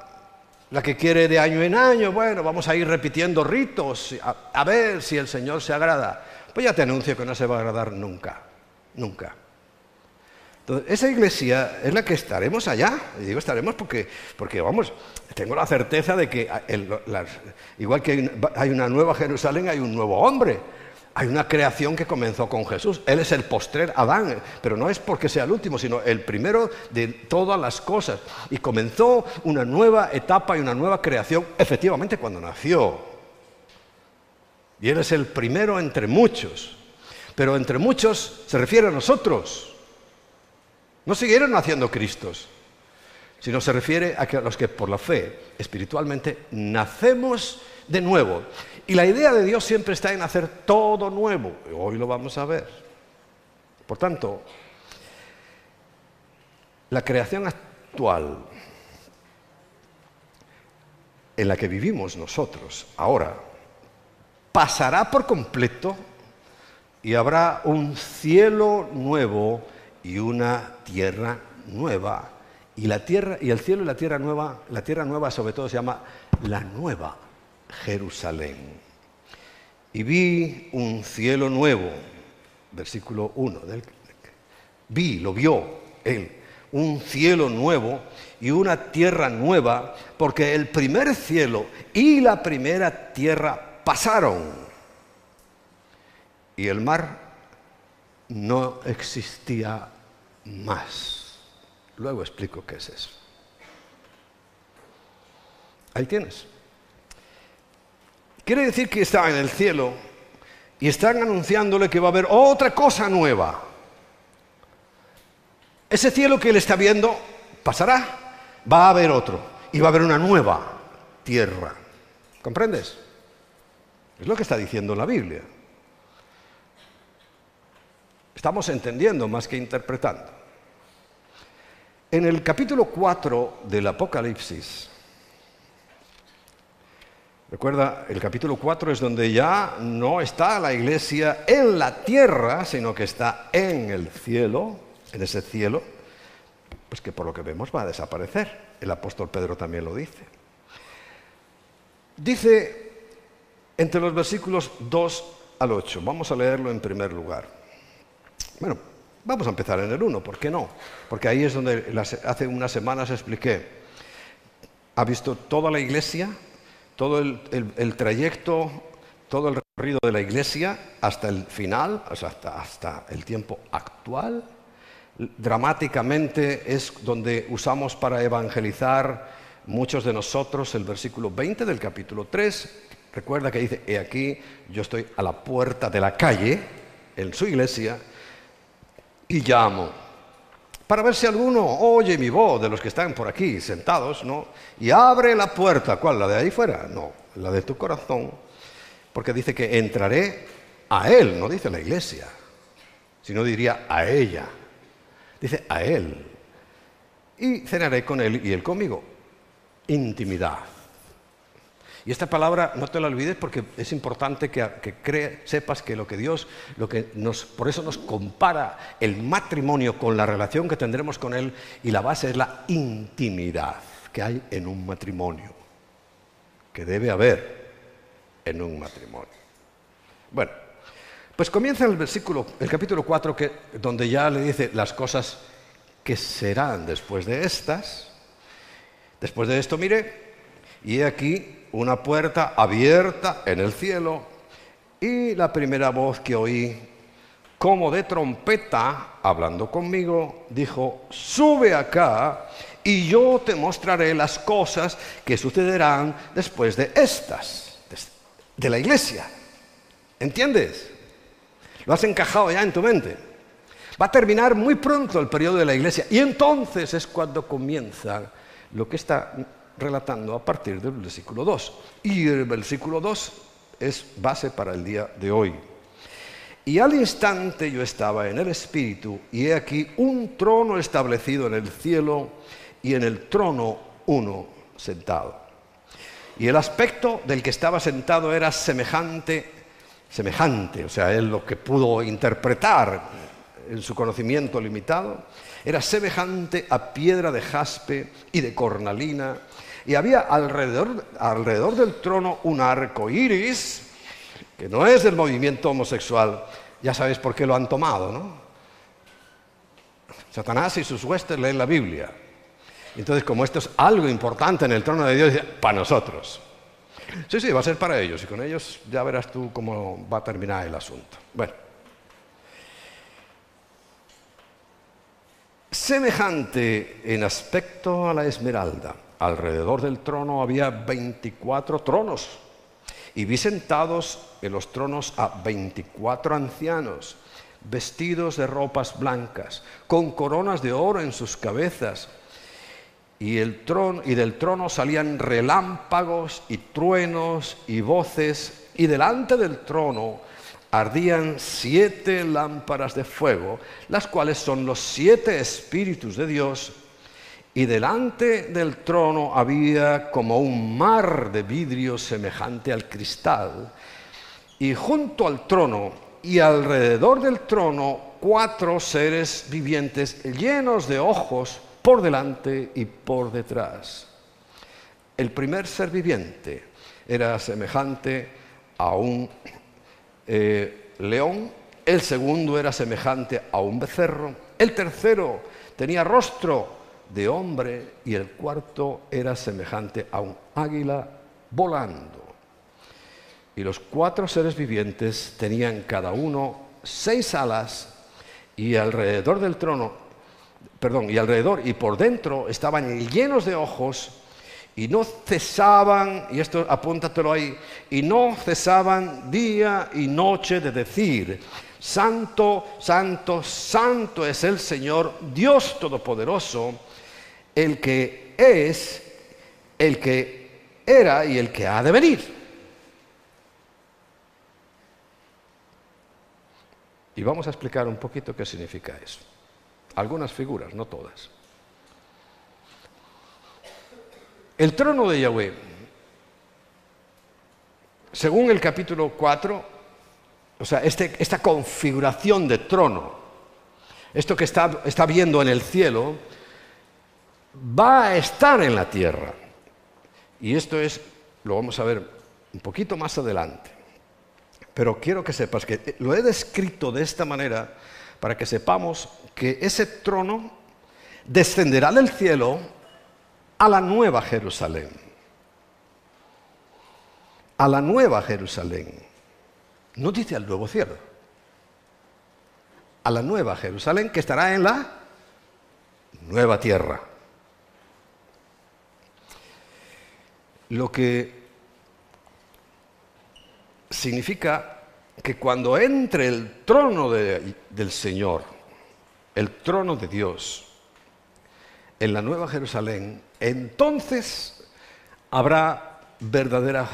la que quiere de año en año, bueno, vamos a ir repitiendo ritos, a, ver si el Señor se agrada. Pues ya te anuncio que no se va a agradar nunca, nunca. Entonces, esa iglesia es la que estaremos allá. Y digo estaremos porque, porque vamos, tengo la certeza de que, igual que hay una nueva Jerusalén, hay un nuevo hombre. Hay una creación que comenzó con Jesús. Él es el postrer Adán, pero no es porque sea el último, sino el primero de todas las cosas. Y comenzó una nueva etapa y una nueva creación, efectivamente, cuando nació. Y Él es el primero entre muchos. Pero entre muchos se refiere a nosotros. No siguieron naciendo Cristos, sino se refiere a los que por la fe espiritualmente nacemos de nuevo. Y la idea de Dios siempre está en hacer todo nuevo. Hoy lo vamos a ver. Por tanto, la creación actual en la que vivimos nosotros ahora pasará por completo y habrá un cielo nuevo y una tierra nueva. Y la tierra y el cielo y la tierra nueva, la tierra nueva sobre todo se llama la nueva Jerusalén. Y vi un cielo nuevo, versículo 1. vi, lo vio él, un cielo nuevo y una tierra nueva, porque el primer cielo y la primera tierra pasaron. Y el mar no existía más. Luego explico qué es eso. Ahí tienes. Quiere decir que está en el cielo y están anunciándole que va a haber otra cosa nueva. Ese cielo que él está viendo pasará, va a haber otro y va a haber una nueva tierra. ¿Comprendes? Es lo que está diciendo la Biblia. Estamos entendiendo más que interpretando. En el capítulo 4 del Apocalipsis, Recuerda, el capítulo 4 es donde ya no está la iglesia en la tierra, sino que está en el cielo, en ese cielo, pues que por lo que vemos va a desaparecer. El apóstol Pedro también lo dice. Dice entre los versículos 2 al 8, vamos a leerlo en primer lugar. Bueno, vamos a empezar en el 1, ¿por qué no? Porque ahí es donde hace unas semanas expliqué, ha visto toda la iglesia todo el, trayecto, todo el recorrido de la iglesia hasta el final, hasta, hasta el tiempo actual. Dramáticamente es donde usamos para evangelizar muchos de nosotros el versículo 20 del capítulo 3. Recuerda que dice, he aquí, yo estoy a la puerta de la calle, en su iglesia, y llamo para ver si alguno oye mi voz de los que están por aquí sentados, ¿no? Y abre la puerta, ¿cuál? ¿La de ahí fuera? No, la de tu corazón, porque dice que entraré a él, no dice la iglesia, sino diría a ella. Dice, a Él. Y cenaré con Él y Él conmigo. Intimidad. Y esta palabra no te la olvides porque es importante que, sepas que lo que Dios, lo que nos, por eso nos compara el matrimonio con la relación que tendremos con Él y la base es la intimidad que hay en un matrimonio, que debe haber en un matrimonio. Bueno, pues comienza el versículo, el capítulo 4, que, donde ya le dice las cosas que serán después de estas. Después de esto, mire, y he aquí una puerta abierta en el cielo y la primera voz que oí, como de trompeta, hablando conmigo, dijo, sube acá y yo te mostraré las cosas que sucederán después de estas, de la iglesia. ¿Entiendes? Lo has encajado ya en tu mente. Va a terminar muy pronto el periodo de la iglesia y entonces es cuando comienza lo que está relatando a partir del versículo 2. Y el versículo 2 es base para el día de hoy. Y al instante yo estaba en el Espíritu, y he aquí un trono establecido en el cielo, y en el trono uno sentado. Y el aspecto del que estaba sentado era semejante, semejante, o sea, él lo que pudo interpretar en su conocimiento limitado, era semejante a piedra de jaspe y de cornalina, y había alrededor, alrededor del trono un arco iris, que no es del movimiento homosexual. Ya sabéis por qué lo han tomado, ¿no? Satanás y sus huestes leen la Biblia. Entonces, como esto es algo importante en el trono de Dios, para nosotros. Sí, sí, va a ser para ellos. Y con ellos ya verás tú cómo va a terminar el asunto. Bueno. Semejante en aspecto a la esmeralda alrededor del trono había 24 tronos y vi sentados en los tronos a 24 ancianos, vestidos de ropas blancas, con coronas de oro en sus cabezas. Y, el y del trono salían relámpagos y truenos y voces, y delante del trono ardían siete lámparas de fuego, las cuales son los siete espíritus de Dios y delante del trono había como un mar de vidrio semejante al cristal, y junto al trono y alrededor del trono cuatro seres vivientes llenos de ojos por delante y por detrás. El primer ser viviente era semejante a un eh, león, el segundo era semejante a un becerro, el tercero tenía rostro de hombre y el cuarto era semejante a un águila volando. Y los cuatro seres vivientes tenían cada uno seis alas y alrededor del trono, perdón, y alrededor y por dentro estaban llenos de ojos y no cesaban, y esto apúntatelo ahí, y no cesaban día y noche de decir, Santo, Santo, Santo es el Señor, Dios Todopoderoso, el que es, el que era y el que ha de venir. Y vamos a explicar un poquito qué significa eso. Algunas figuras, no todas. El trono de Yahweh, según el capítulo 4, o sea, este, esta configuración de trono, esto que está, está viendo en el cielo, va a estar en la tierra. Y esto es, lo vamos a ver un poquito más adelante. Pero quiero que sepas que lo he descrito de esta manera para que sepamos que ese trono descenderá del cielo a la nueva Jerusalén. A la nueva Jerusalén. No dice al nuevo cielo. A la nueva Jerusalén que estará en la nueva tierra. Lo que significa que cuando entre el trono del Señor, el trono de Dios, en la Nueva Jerusalén, entonces habrá verdadera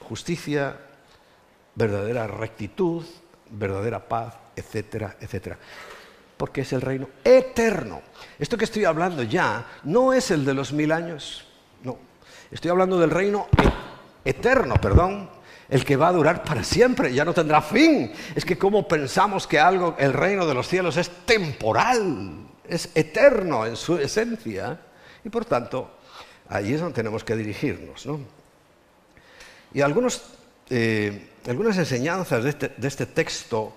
justicia, verdadera rectitud, verdadera paz, etcétera, etcétera. porque es el reino eterno. Esto que estoy hablando ya no es el de los mil años, no. Estoy hablando del reino e-, eterno, perdón, el que va a durar para siempre, ya no tendrá fin. Es que como pensamos que algo, el reino de los cielos es temporal, es eterno en su esencia, y por tanto, ahí es donde tenemos que dirigirnos. ¿no? Y eh, algunas enseñanzas de este, de este, texto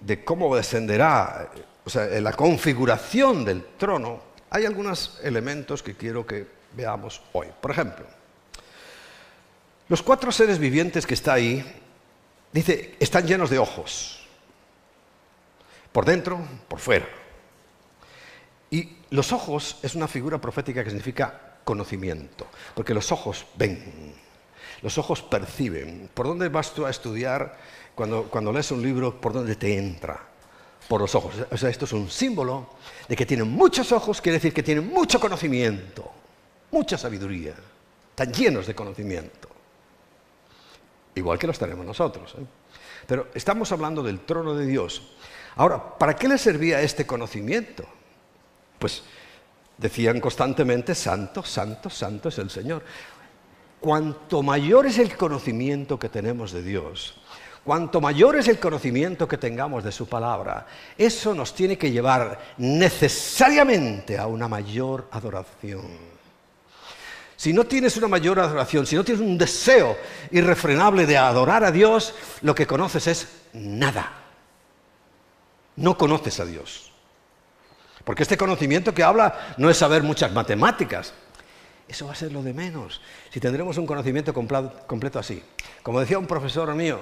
de cómo descenderá, o sea, la configuración del trono, hay algunos elementos que quiero que veamos hoy. Por ejemplo, los cuatro seres vivientes que está ahí, dice, están llenos de ojos, por dentro, por fuera. Y los ojos es una figura profética que significa conocimiento, porque los ojos ven, los ojos perciben. ¿Por dónde vas tú a estudiar cuando, cuando lees un libro? ¿Por dónde te entra? Por los ojos. O sea, esto es un símbolo de que tienen muchos ojos, quiere decir que tienen mucho conocimiento, mucha sabiduría, están llenos de conocimiento. Igual que los tenemos nosotros. ¿eh? Pero estamos hablando del trono de Dios. Ahora, ¿para qué le servía este conocimiento? Pues decían constantemente, santo, santo, santo es el Señor. Cuanto mayor es el conocimiento que tenemos de Dios, cuanto mayor es el conocimiento que tengamos de su palabra, eso nos tiene que llevar necesariamente a una mayor adoración. Si no tienes una mayor adoración, si no tienes un deseo irrefrenable de adorar a Dios, lo que conoces es nada. No conoces a Dios. Porque este conocimiento que habla no es saber muchas matemáticas. Eso va a ser lo de menos. Si tendremos un conocimiento completo así. Como decía un profesor mío,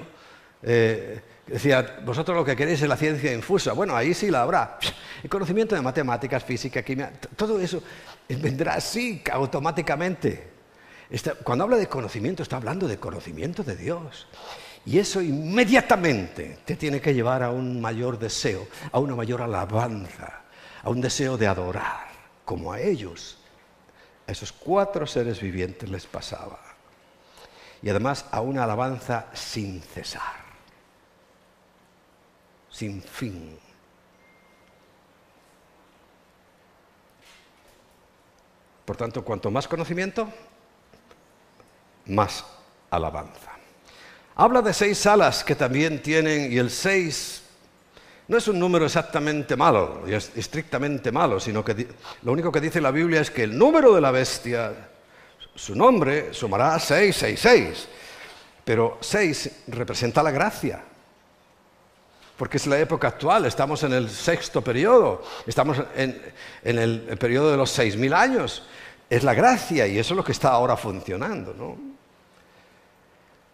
eh, decía, vosotros lo que queréis es la ciencia infusa. Bueno, ahí sí la habrá. El conocimiento de matemáticas, física, química, todo eso vendrá así automáticamente. cuando habla de conocimiento, está hablando de conocimiento de Dios. Y eso inmediatamente te tiene que llevar a un mayor deseo, a una mayor alabanza, a un deseo de adorar, como a ellos, a esos cuatro seres vivientes les pasaba. Y además a una alabanza sin cesar, sin fin. Por tanto, cuanto más conocimiento, más alabanza. Habla de seis salas que también tienen, y el seis no es un número exactamente malo, es estrictamente malo, sino que lo único que dice la Biblia es que el número de la bestia, su nombre, sumará 666. Pero seis representa la gracia, porque es la época actual, estamos en el sexto periodo, estamos en, el, periodo de los seis mil años. Es la gracia y eso es lo que está ahora funcionando. ¿no?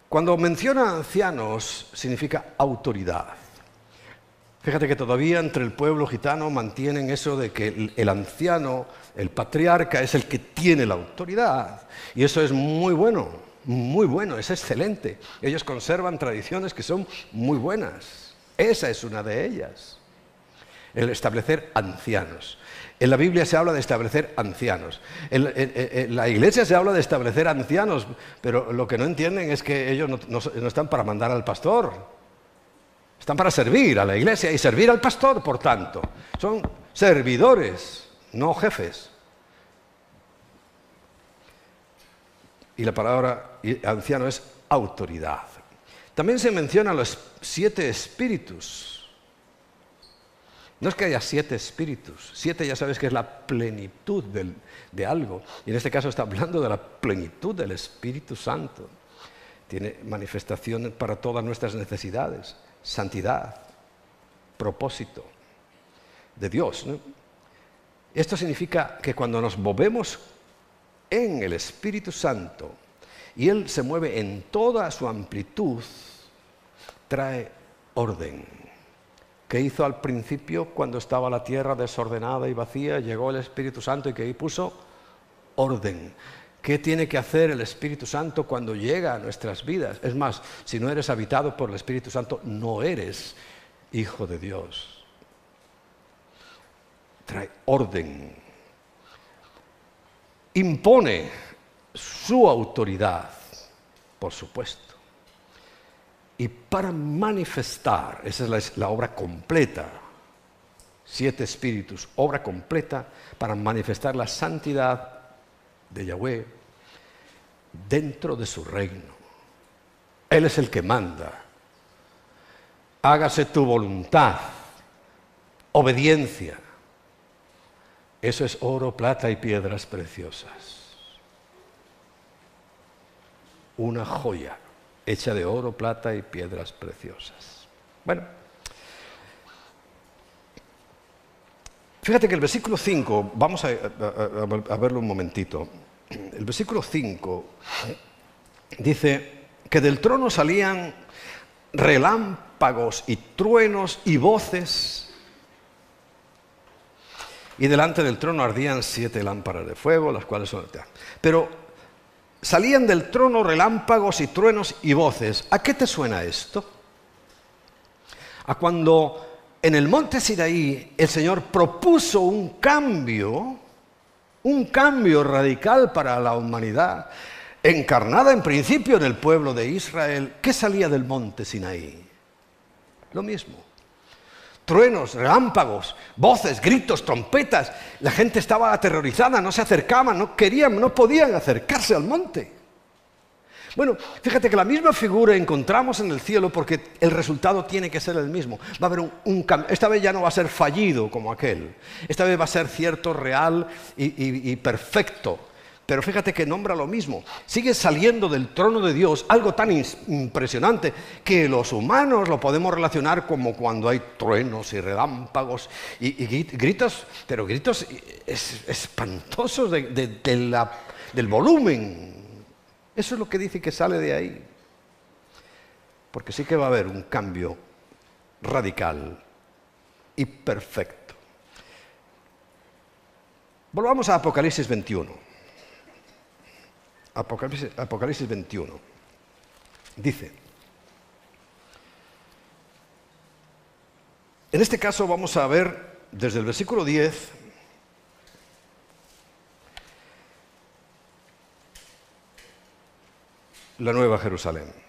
Cuando menciona ancianos significa autoridad. Fíjate que todavía entre el pueblo gitano mantienen eso de que el anciano, el patriarca, es el que tiene la autoridad. Y eso es muy bueno, muy bueno, es excelente. Ellos conservan tradiciones que son muy buenas. Esa es una de ellas. El establecer ancianos. En la Biblia se habla de establecer ancianos. En, la iglesia se habla de establecer ancianos, pero lo que no entienden es que ellos no, están para mandar al pastor. Están para servir a la iglesia y servir al pastor, por tanto. Son servidores, no jefes. Y la palabra anciano es autoridad. También se mencionan los siete espíritus. No es que haya siete espíritus. Siete ya sabes que es la plenitud de algo. Y en este caso está hablando de la plenitud del Espíritu Santo. Tiene manifestación para todas nuestras necesidades. Santidad, propósito de Dios. Esto significa que cuando nos movemos en el Espíritu Santo, y Él se mueve en toda su amplitud, trae orden. ¿Qué hizo al principio cuando estaba la tierra desordenada y vacía? Llegó el Espíritu Santo y que ahí puso orden. ¿Qué tiene que hacer el Espíritu Santo cuando llega a nuestras vidas? Es más, si no eres habitado por el Espíritu Santo, no eres hijo de Dios. Trae orden. Impone su autoridad, por supuesto. Y para manifestar, esa es la, obra completa, siete espíritus, obra completa para manifestar la santidad de Yahweh dentro de su reino. Él es el que manda. Hágase tu voluntad, obediencia. Eso es oro, plata y piedras preciosas. Una joya hecha de oro, plata y piedras preciosas. Bueno, fíjate que el versículo 5, vamos a, verlo un momentito. El versículo 5 dice que del trono salían relámpagos y truenos y voces, y delante del trono ardían siete lámparas de fuego, las cuales son... Pero salían del trono relámpagos y truenos y voces. ¿A qué te suena esto? A cuando en el monte Sinaí el Señor propuso un cambio, un cambio radical para la humanidad, encarnada en principio en el pueblo de Israel. ¿Qué salía del monte Sinaí? Lo mismo truenos, relámpagos, voces, gritos, trompetas. La gente estaba aterrorizada, no se acercaban, no querían, no podían acercarse al monte. Bueno, fíjate que la misma figura encontramos en el cielo porque el resultado tiene que ser el mismo. Va a haber un, cambio. Esta vez ya no va a ser fallido como aquel. Esta vez va a ser cierto, real y perfecto. Pero fíjate que nombra lo mismo. Sigue saliendo del trono de Dios algo tan impresionante que los humanos lo podemos relacionar como cuando hay truenos y relámpagos y, gritos, pero gritos espantosos del volumen. Eso es lo que dice que sale de ahí. Porque sí que va a haber un cambio radical y perfecto. Volvamos a Apocalipsis 21. Apocalipsis, 21. Dice, en este caso vamos a ver desde el versículo 10 la nueva Jerusalén.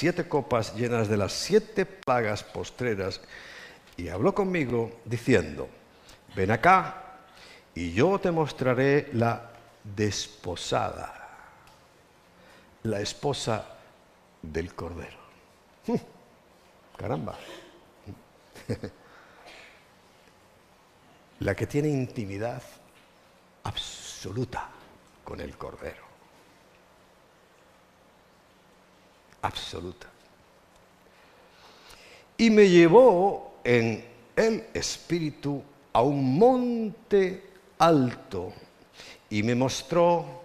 Siete copas llenas de las siete plagas postreras y habló conmigo diciendo, ven acá y yo te mostraré la desposada, la esposa del Cordero. Caramba. La que tiene intimidad absoluta con el Cordero. Absoluta. Y me llevó en el espíritu a un monte alto y me mostró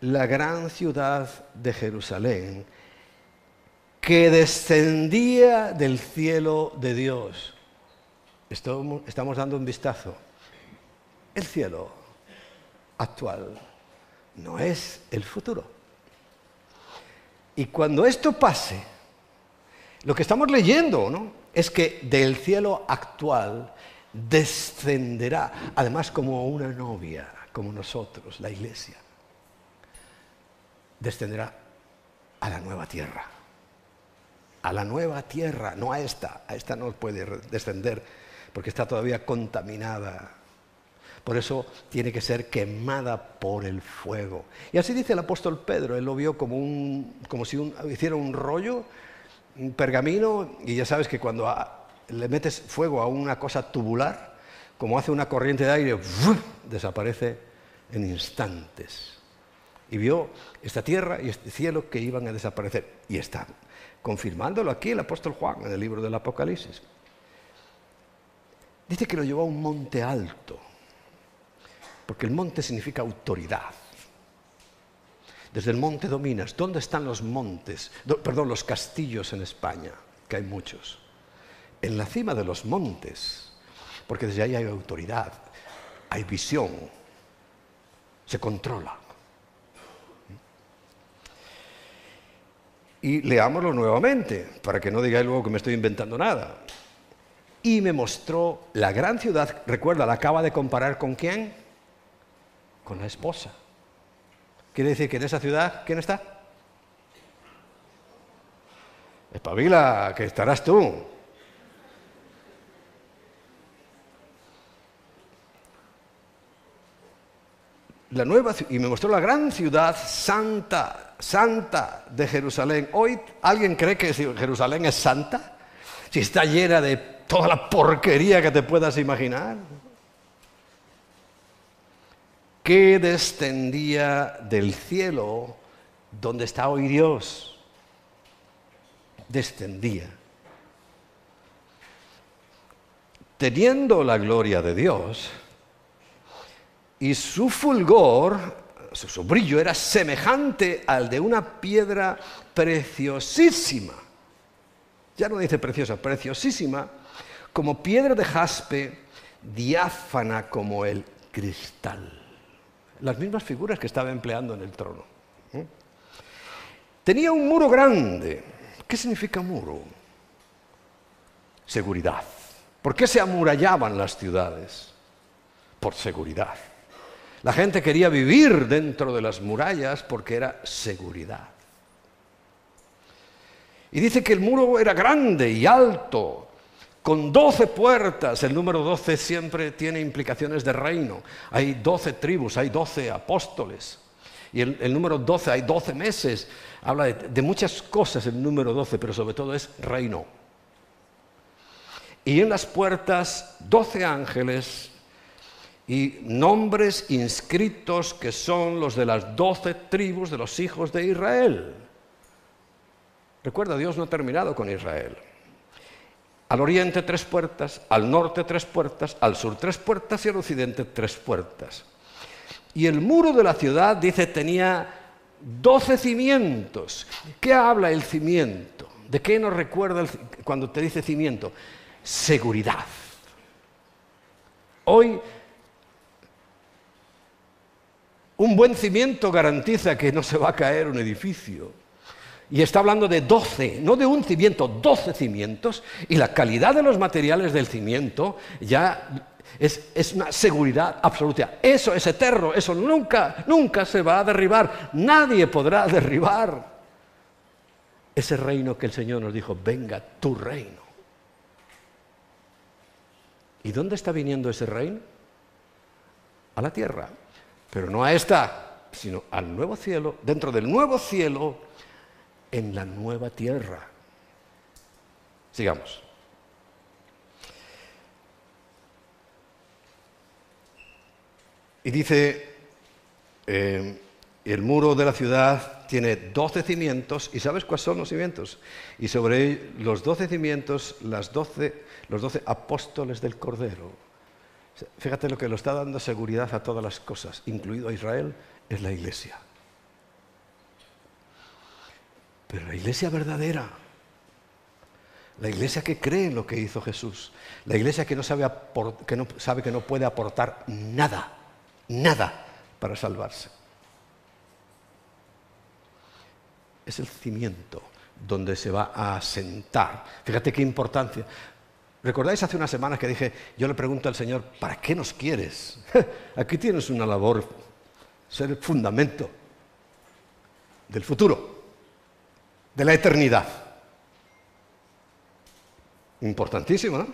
la gran ciudad de Jerusalén que descendía del cielo de Dios. Estamos dando un vistazo. El cielo actual no es el futuro. Y cuando esto pase, lo que estamos leyendo ¿no? es que del cielo actual descenderá, además como una novia, como nosotros, la iglesia, descenderá a la nueva tierra. A la nueva tierra, no a esta. A esta no puede descender porque está todavía contaminada por eso tiene que ser quemada por el fuego. Y así dice el apóstol Pedro, él lo vio como, un, como si hiciera un rollo, un pergamino, y ya sabes que cuando le metes fuego a una cosa tubular, como hace una corriente de aire, desaparece en instantes. Y vio esta tierra y este cielo que iban a desaparecer. Y está confirmándolo aquí el apóstol Juan en el libro del Apocalipsis. Dice que lo llevó a un monte alto porque el monte significa autoridad. Desde el monte dominas. ¿Dónde están los montes? perdón, los castillos en España, que hay muchos. En la cima de los montes, porque desde ahí hay autoridad, hay visión, se controla. Y leámoslo nuevamente, para que no digáis luego que me estoy inventando nada. y me mostró la gran ciudad. Recuerda, la acaba de comparar con quién? Con la esposa. Quiere decir que en esa ciudad, ¿quién está? Espabila, que estarás tú. La nueva, y me mostró la gran ciudad santa, santa de Jerusalén. Hoy alguien cree que Jerusalén es santa, si está llena de toda la porquería que te puedas imaginar. Que descendía del cielo donde está hoy Dios. Descendía. Teniendo la gloria de Dios, y su fulgor, su, brillo era semejante al de una piedra preciosísima. Ya no dice preciosa, preciosísima, como piedra de jaspe, diáfana como el cristal. Las mismas figuras que estaba empleando en el trono. Tenía un muro grande. ¿Qué significa muro? Seguridad. ¿Por qué se amurallaban las ciudades? Por seguridad. La gente quería vivir dentro de las murallas porque era seguridad. Y dice que el muro era grande y alto, con doce puertas. El número doce siempre tiene implicaciones de reino. Hay doce tribus, hay doce apóstoles. Y el, número doce, hay doce meses. Habla de, muchas cosas el número doce, pero sobre todo es reino. Y en las puertas doce ángeles y nombres inscritos que son los de las doce tribus de los hijos de Israel. Recuerda, Dios no ha terminado con Israel. Al oriente tres puertas, al norte tres puertas, al sur tres puertas y al occidente tres puertas. Y el muro de la ciudad, dice, tenía doce cimientos. ¿Qué habla el cimiento? ¿De qué nos recuerda cuando te dice cimiento? Seguridad. Hoy Un buen cimiento garantiza que no se va a caer un edificio. Y está hablando de 12, no de un cimiento, 12 cimientos. Y la calidad de los materiales del cimiento ya es, es, una seguridad absoluta. Eso es eterno, eso nunca, nunca se va a derribar. Nadie podrá derribar ese reino que el Señor nos dijo, venga tu reino. ¿Y dónde está viniendo ese reino? A la tierra pero no a esta, sino al nuevo cielo, dentro del nuevo cielo, en la nueva tierra. Sigamos. Y dice, eh, el muro de la ciudad tiene doce cimientos, ¿y sabes cuáles son los cimientos? Y sobre los doce cimientos, las los doce apóstoles del Cordero. Fíjate lo que lo está dando seguridad a todas las cosas, incluido a Israel, es la iglesia. Pero la iglesia verdadera, la iglesia que cree en lo que hizo Jesús, la iglesia que no sabe, que no, puede aportar nada, nada para salvarse. Es el cimiento donde se va a asentar. Fíjate qué importancia. ¿Recordáis hace unas semanas que dije, yo le pregunto al Señor, ¿para qué nos quieres? Aquí tienes una labor, ser el fundamento del futuro, de la eternidad. Importantísimo.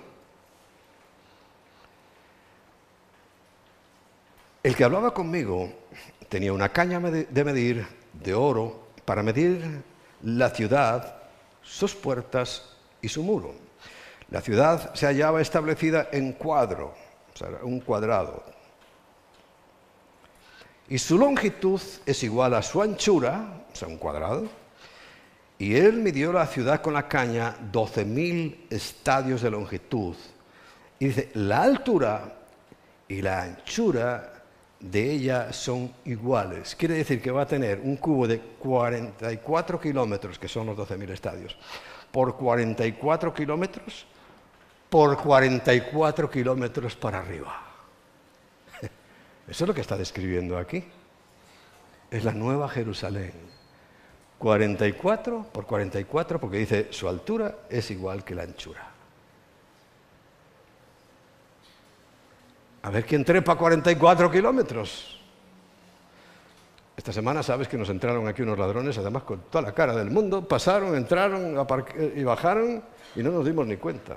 El que hablaba conmigo tenía una caña de medir de oro para medir la ciudad, sus puertas y su muro. La ciudad se hallaba establecida en cuadro, o sea, un cuadrado. Y su longitud es igual a su anchura, o sea, un cuadrado. Y él midió la ciudad con la caña 12.000 estadios de longitud. Y dice, la altura y la anchura de ella son iguales. Quiere decir que va a tener un cubo de 44 kilómetros, que son los 12.000 estadios, por 44 kilómetros por 44 kilómetros para arriba. Eso es lo que está describiendo aquí. Es la nueva Jerusalén. 44 por 44 porque dice su altura es igual que la anchura. A ver quién trepa 44 kilómetros. Esta semana sabes que nos entraron aquí unos ladrones, además con toda la cara del mundo, pasaron, entraron y bajaron y no nos dimos ni cuenta.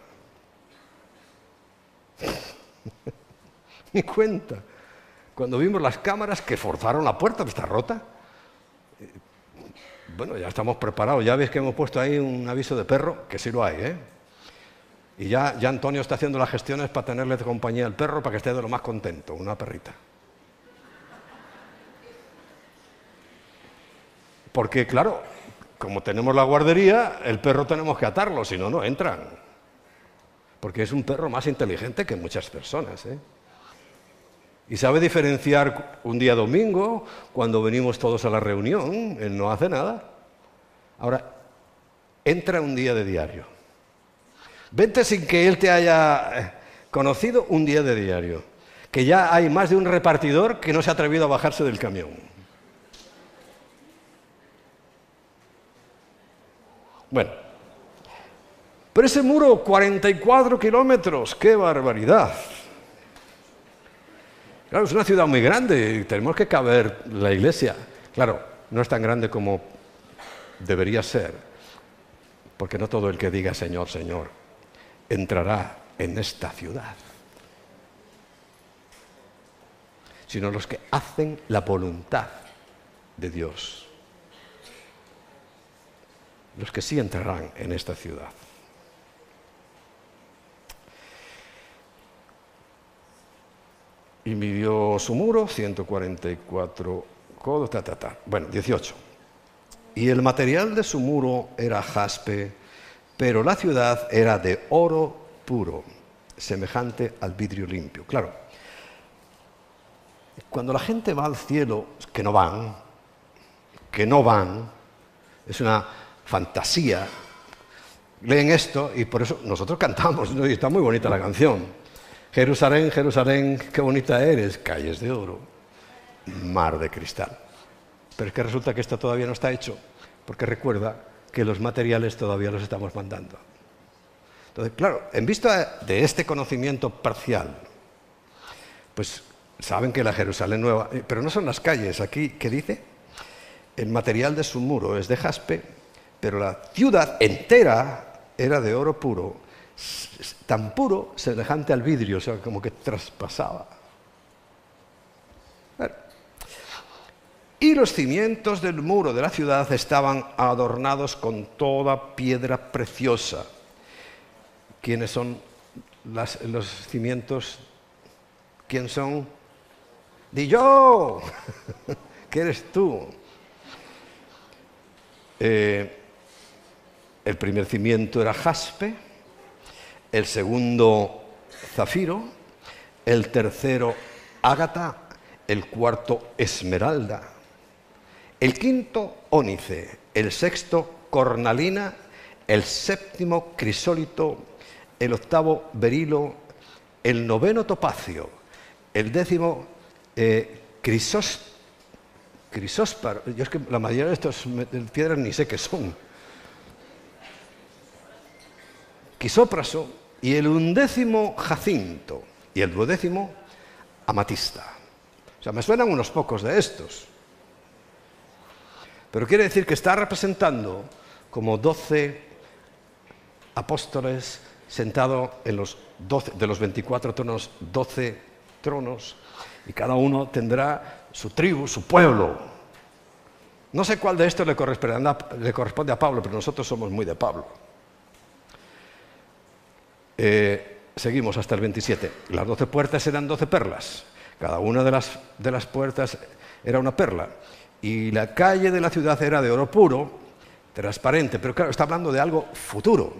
ni cuenta. Cuando vimos las cámaras que forzaron la puerta, está rota. Bueno, ya estamos preparados. Ya ves que hemos puesto ahí un aviso de perro, que sí lo hay, ¿eh? Y ya, ya Antonio está haciendo las gestiones para tenerle de compañía al perro para que esté de lo más contento, una perrita. Porque, claro, como tenemos la guardería, el perro tenemos que atarlo, si no, no entran. Porque es un perro más inteligente que muchas personas. ¿eh? Y sabe diferenciar un día domingo, cuando venimos todos a la reunión, él no hace nada. Ahora, entra un día de diario. Vente sin que él te haya eh, conocido un día de diario. Que ya hay más de un repartidor que no se ha atrevido a bajarse del camión. Bueno, pero ese muro, 44 kilómetros, qué barbaridad. Claro, es una ciudad muy grande y tenemos que caber la iglesia. Claro, no es tan grande como debería ser, porque no todo el que diga Señor, Señor, entrará en esta ciudad, sino los que hacen la voluntad de Dios los que sí entrarán en esta ciudad. Y midió su muro, 144 codos, ta, ta, ta. Bueno, 18. Y el material de su muro era jaspe, pero la ciudad era de oro puro, semejante al vidrio limpio. Claro, cuando la gente va al cielo, que no van, que no van, es una fantasía, leen esto y por eso nosotros cantamos, y está muy bonita la canción. Jerusalén, Jerusalén, qué bonita eres, calles de oro, mar de cristal. Pero es que resulta que esto todavía no está hecho, porque recuerda que los materiales todavía los estamos mandando. Entonces, claro, en vista de este conocimiento parcial, pues saben que la Jerusalén nueva, eh, pero no son las calles, aquí, ¿qué dice? El material de su muro es de jaspe, pero la ciudad entera era de oro puro, tan puro semejante al vidrio, o sea, como que traspasaba. Y los cimientos del muro de la ciudad estaban adornados con toda piedra preciosa. ¿Quiénes son los cimientos? ¿Quién son? Di yo, ¿qué eres tú? Eh, el primer cimiento era jaspe, el segundo zafiro, el tercero ágata, el cuarto esmeralda, el quinto ónice, el sexto cornalina, el séptimo crisólito, el octavo berilo, el noveno topacio, el décimo eh, crisósparo. Yo es que la mayoría de estas piedras ni sé qué son quisópraso y el undécimo jacinto y el duodécimo amatista. O sea, me suenan unos pocos de estos. Pero quiere decir que está representando como doce apóstoles sentados en los de los 24 tronos, doce tronos, y cada uno tendrá su tribu, su pueblo. No sé cuál de estos le corresponde a Pablo, pero nosotros somos muy de Pablo. Eh, seguimos hasta el 27. Las doce puertas eran doce perlas. Cada una de las, de las puertas era una perla. Y la calle de la ciudad era de oro puro, transparente. Pero claro, está hablando de algo futuro.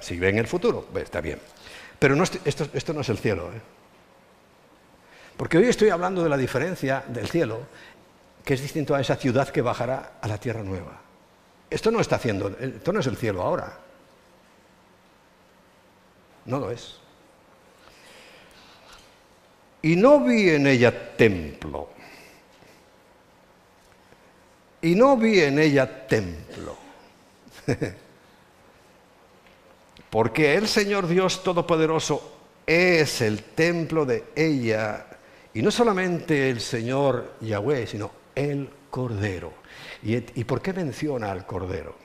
si ven el futuro, está bien. Pero no, esto, esto, no es el cielo. ¿eh? Porque hoy estoy hablando de la diferencia del cielo, que es distinto a esa ciudad que bajará a la tierra nueva. Esto no está haciendo, esto no es el cielo ahora. No lo es. Y no vi en ella templo. Y no vi en ella templo. Porque el Señor Dios Todopoderoso es el templo de ella, y no solamente el Señor Yahweh, sino el Cordero. ¿Y, ¿Y por qué menciona al Cordero?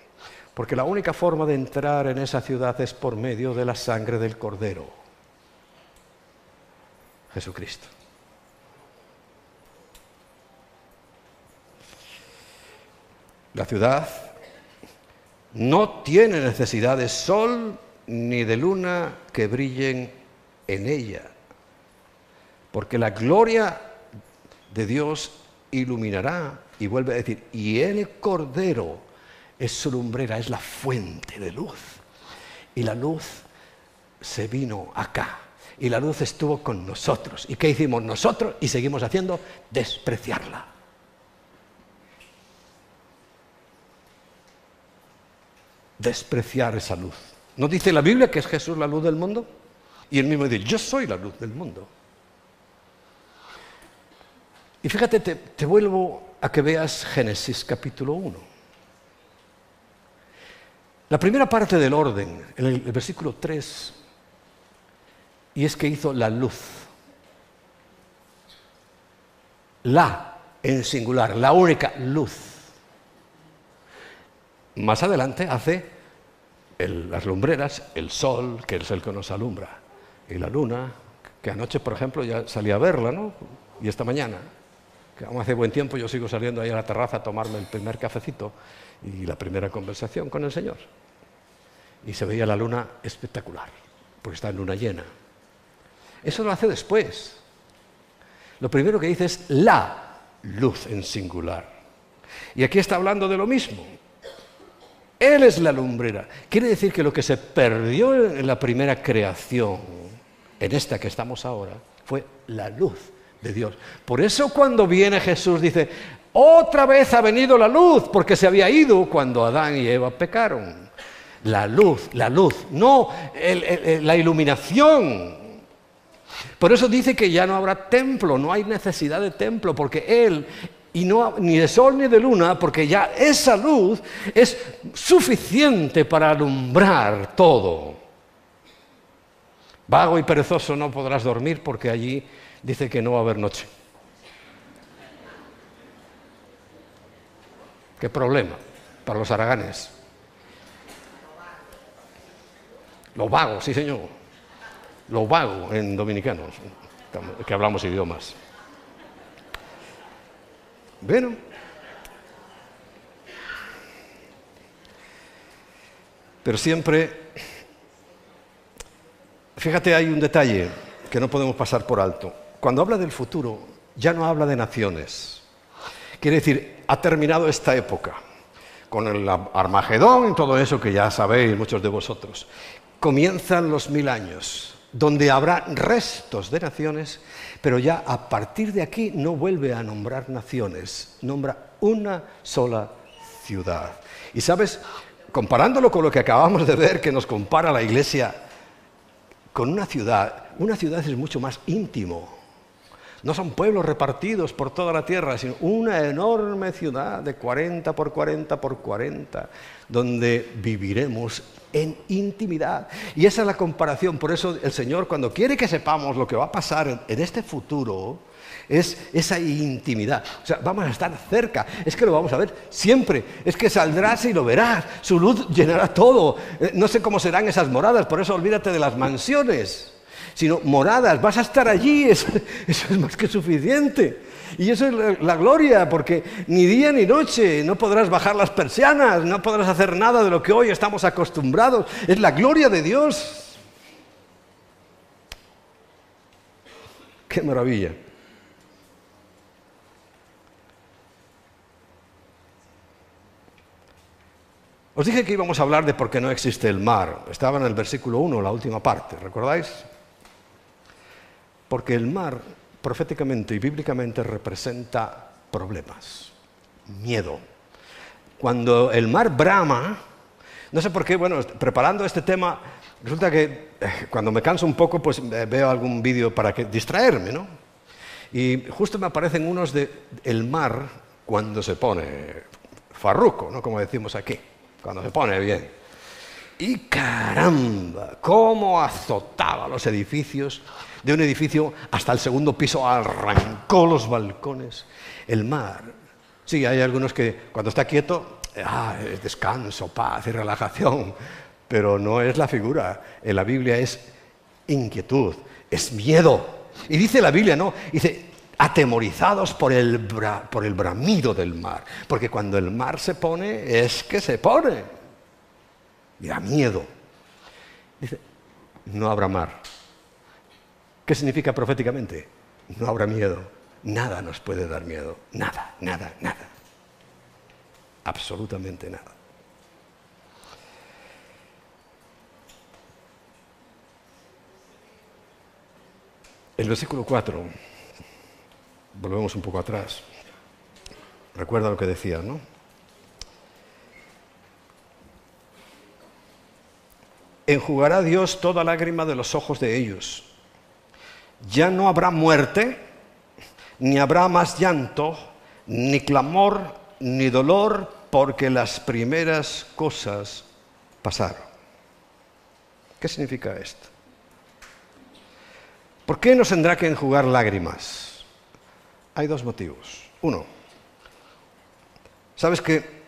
Porque la única forma de entrar en esa ciudad es por medio de la sangre del Cordero, Jesucristo. La ciudad no tiene necesidad de sol ni de luna que brillen en ella, porque la gloria de Dios iluminará, y vuelve a decir, y el Cordero es su lumbrera, es la fuente de luz. Y la luz se vino acá, y la luz estuvo con nosotros. ¿Y qué hicimos nosotros? Y seguimos haciendo despreciarla. despreciar esa luz. ¿No dice la Biblia que es Jesús la luz del mundo? Y él mismo dice, yo soy la luz del mundo. Y fíjate, te, vuelvo a que veas Génesis capítulo 1. La primera parte del orden, en el, el versículo 3, y es que hizo la luz. La, en singular, la única luz. Más adelante hace las lumbreras, el sol, que es el que nos alumbra, y la luna, que anoche, por ejemplo, ya salí a verla, ¿no? Y esta mañana, que aún hace buen tiempo, yo sigo saliendo ahí a la terraza a tomarme el primer cafecito y la primera conversación con el Señor. Y se veía la luna espectacular, porque está en luna llena. Eso lo hace después. Lo primero que dice es la luz en singular. Y aquí está hablando de lo mismo. Él es la lumbrera. Quiere decir que lo que se perdió en la primera creación, en esta que estamos ahora, fue la luz de Dios. Por eso cuando viene Jesús dice, otra vez ha venido la luz, porque se había ido cuando Adán y Eva pecaron. La luz, la luz, no la iluminación. Por eso dice que ya no habrá templo, no hay necesidad de templo, porque Él y no ni de sol ni de luna, porque ya esa luz es suficiente para alumbrar todo. Vago y perezoso no podrás dormir porque allí dice que no va a haber noche. Qué problema para los araganes. Lo vago, sí señor. Lo vago en dominicanos, que hablamos idiomas. Bueno. Pero siempre, fíjate, hay un detalle que no podemos pasar por alto. Cuando habla del futuro, ya no habla de naciones. Quiere decir, ha terminado esta época, con el Armagedón y todo eso que ya sabéis muchos de vosotros. Comienzan los mil años, donde habrá restos de naciones pero ya a partir de aquí no vuelve a nombrar naciones, nombra una sola ciudad. Y sabes, comparándolo con lo que acabamos de ver, que nos compara la iglesia con una ciudad, una ciudad es mucho más íntimo. No son pueblos repartidos por toda la tierra, sino una enorme ciudad de 40 por 40 por 40, donde viviremos en intimidad. Y esa es la comparación. Por eso el Señor, cuando quiere que sepamos lo que va a pasar en este futuro, es esa intimidad. O sea, vamos a estar cerca. Es que lo vamos a ver siempre. Es que saldrás y lo verás. Su luz llenará todo. Eh, no sé cómo serán esas moradas, por eso olvídate de las mansiones sino moradas. Vas a estar allí, eso, es más que suficiente. Y eso es la, gloria, porque ni día ni noche no podrás bajar las persianas, no podrás hacer nada de lo que hoy estamos acostumbrados. Es la gloria de Dios. Qué maravilla. Os dije que íbamos a hablar de por qué no existe el mar. Estaba en el versículo 1, la última parte, ¿recordáis? Porque el mar proféticamente y bíblicamente representa problemas, miedo. Cuando el mar brama, no sé por qué, bueno, preparando este tema, resulta que eh, cuando me canso un poco, pues eh, veo algún vídeo para distraerme, ¿no? Y justo me aparecen unos de el mar cuando se pone farruco, ¿no? Como decimos aquí, cuando se pone bien. Y caramba, cómo azotaba los edificios. De un edificio hasta el segundo piso arrancó los balcones. El mar. Sí, hay algunos que cuando está quieto, ah, es descanso, paz y relajación. Pero no es la figura. En la Biblia es inquietud, es miedo. Y dice la Biblia, ¿no? Dice, atemorizados por el, por el bramido del mar. Porque cuando el mar se pone, es que se pone. Y da miedo. Dice, no habrá mar. ¿Qué significa proféticamente? No habrá miedo. Nada nos puede dar miedo. Nada, nada, nada. Absolutamente nada. El versículo 4, volvemos un poco atrás. Recuerda lo que decía, ¿no? Enjugará Dios toda lágrima de los ojos de ellos. Ya no habrá muerte, ni habrá más llanto, ni clamor, ni dolor, porque las primeras cosas pasaron. ¿Qué significa esto? ¿Por qué nos tendrá que enjugar lágrimas? Hay dos motivos. Uno, ¿sabes que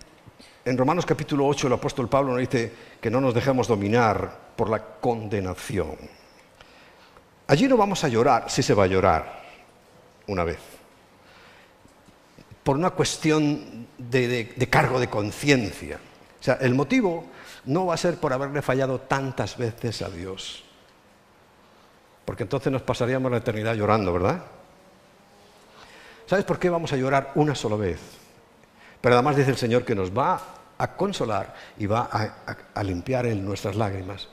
en Romanos capítulo 8 el apóstol Pablo nos dice que no nos dejemos dominar por la condenación? Allí no vamos a llorar, sí se va a llorar una vez, por una cuestión de, cargo de conciencia. O sea, el motivo no va a ser por haberle fallado tantas veces a Dios porque entonces nos pasaríamos la eternidad llorando, ¿verdad? ¿Sabes por qué vamos a llorar una sola vez? Pero además dice el Señor que nos va a consolar y va a, limpiar en nuestras lágrimas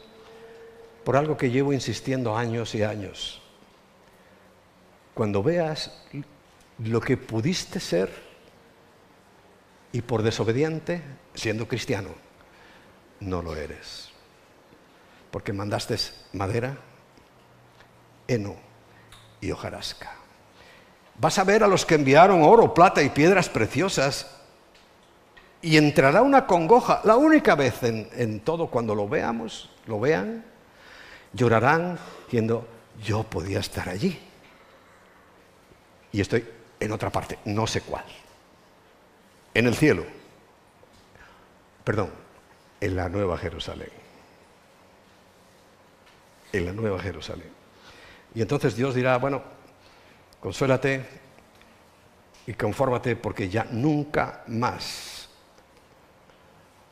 por algo que llevo insistiendo años y años. Cuando veas lo que pudiste ser y por desobediente, siendo cristiano, no lo eres. Porque mandaste madera, heno y hojarasca. Vas a ver a los que enviaron oro, plata y piedras preciosas y entrará una congoja, la única vez en, todo cuando lo veamos, lo vean, llorarán diciendo, yo podía estar allí. Y estoy en otra parte, no sé cuál. En el cielo. Perdón, en la Nueva Jerusalén. En la Nueva Jerusalén. Y entonces Dios dirá, bueno, consuélate y confórmate porque ya nunca más,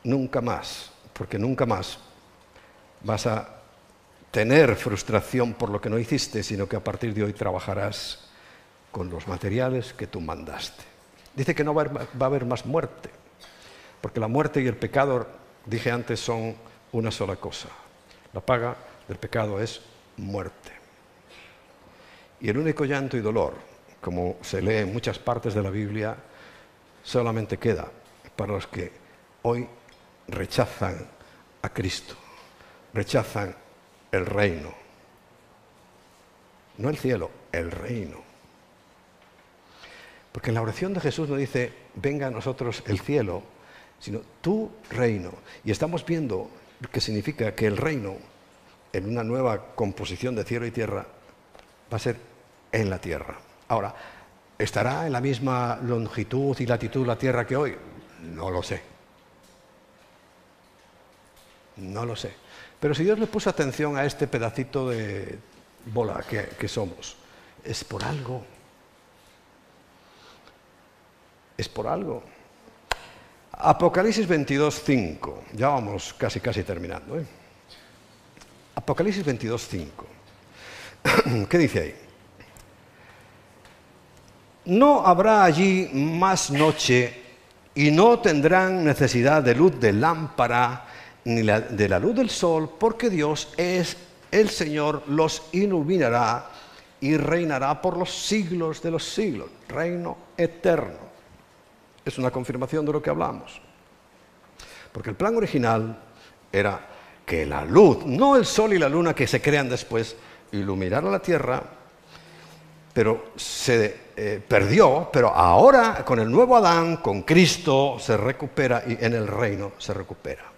nunca más, porque nunca más vas a tener frustración por lo que no hiciste, sino que a partir de hoy trabajarás con los materiales que tú mandaste. Dice que no va a haber, más muerte, porque la muerte y el pecado, dije antes, son una sola cosa. La paga del pecado es muerte. Y el único llanto y dolor, como se lee en muchas partes de la Biblia, solamente queda para los que hoy rechazan a Cristo, rechazan el reino. No el cielo, el reino. Porque en la oración de Jesús no dice, venga a nosotros el cielo, sino tu reino. Y estamos viendo que significa que el reino, en una nueva composición de cielo y tierra, va a ser en la Tierra. Ahora, ¿estará en la misma longitud y latitud la Tierra que hoy? No lo sé. No lo sé. Pero si Dios le puso atención a este pedacito de bola que, somos, es por algo. Es por algo. Apocalipsis 22, 5. Ya vamos casi, casi terminando. ¿eh? Apocalipsis 22, 5. ¿Qué dice ahí? No habrá allí más noche y no tendrán necesidad de luz de lámpara ni de la luz del sol, porque Dios es el Señor, los iluminará y reinará por los siglos de los siglos, reino eterno. Es una confirmación de lo que hablamos. Porque el plan original era que la luz, no el sol y la luna que se crean después, iluminara la tierra, pero se eh, perdió, pero ahora con el nuevo Adán, con Cristo, se recupera y en el reino se recupera.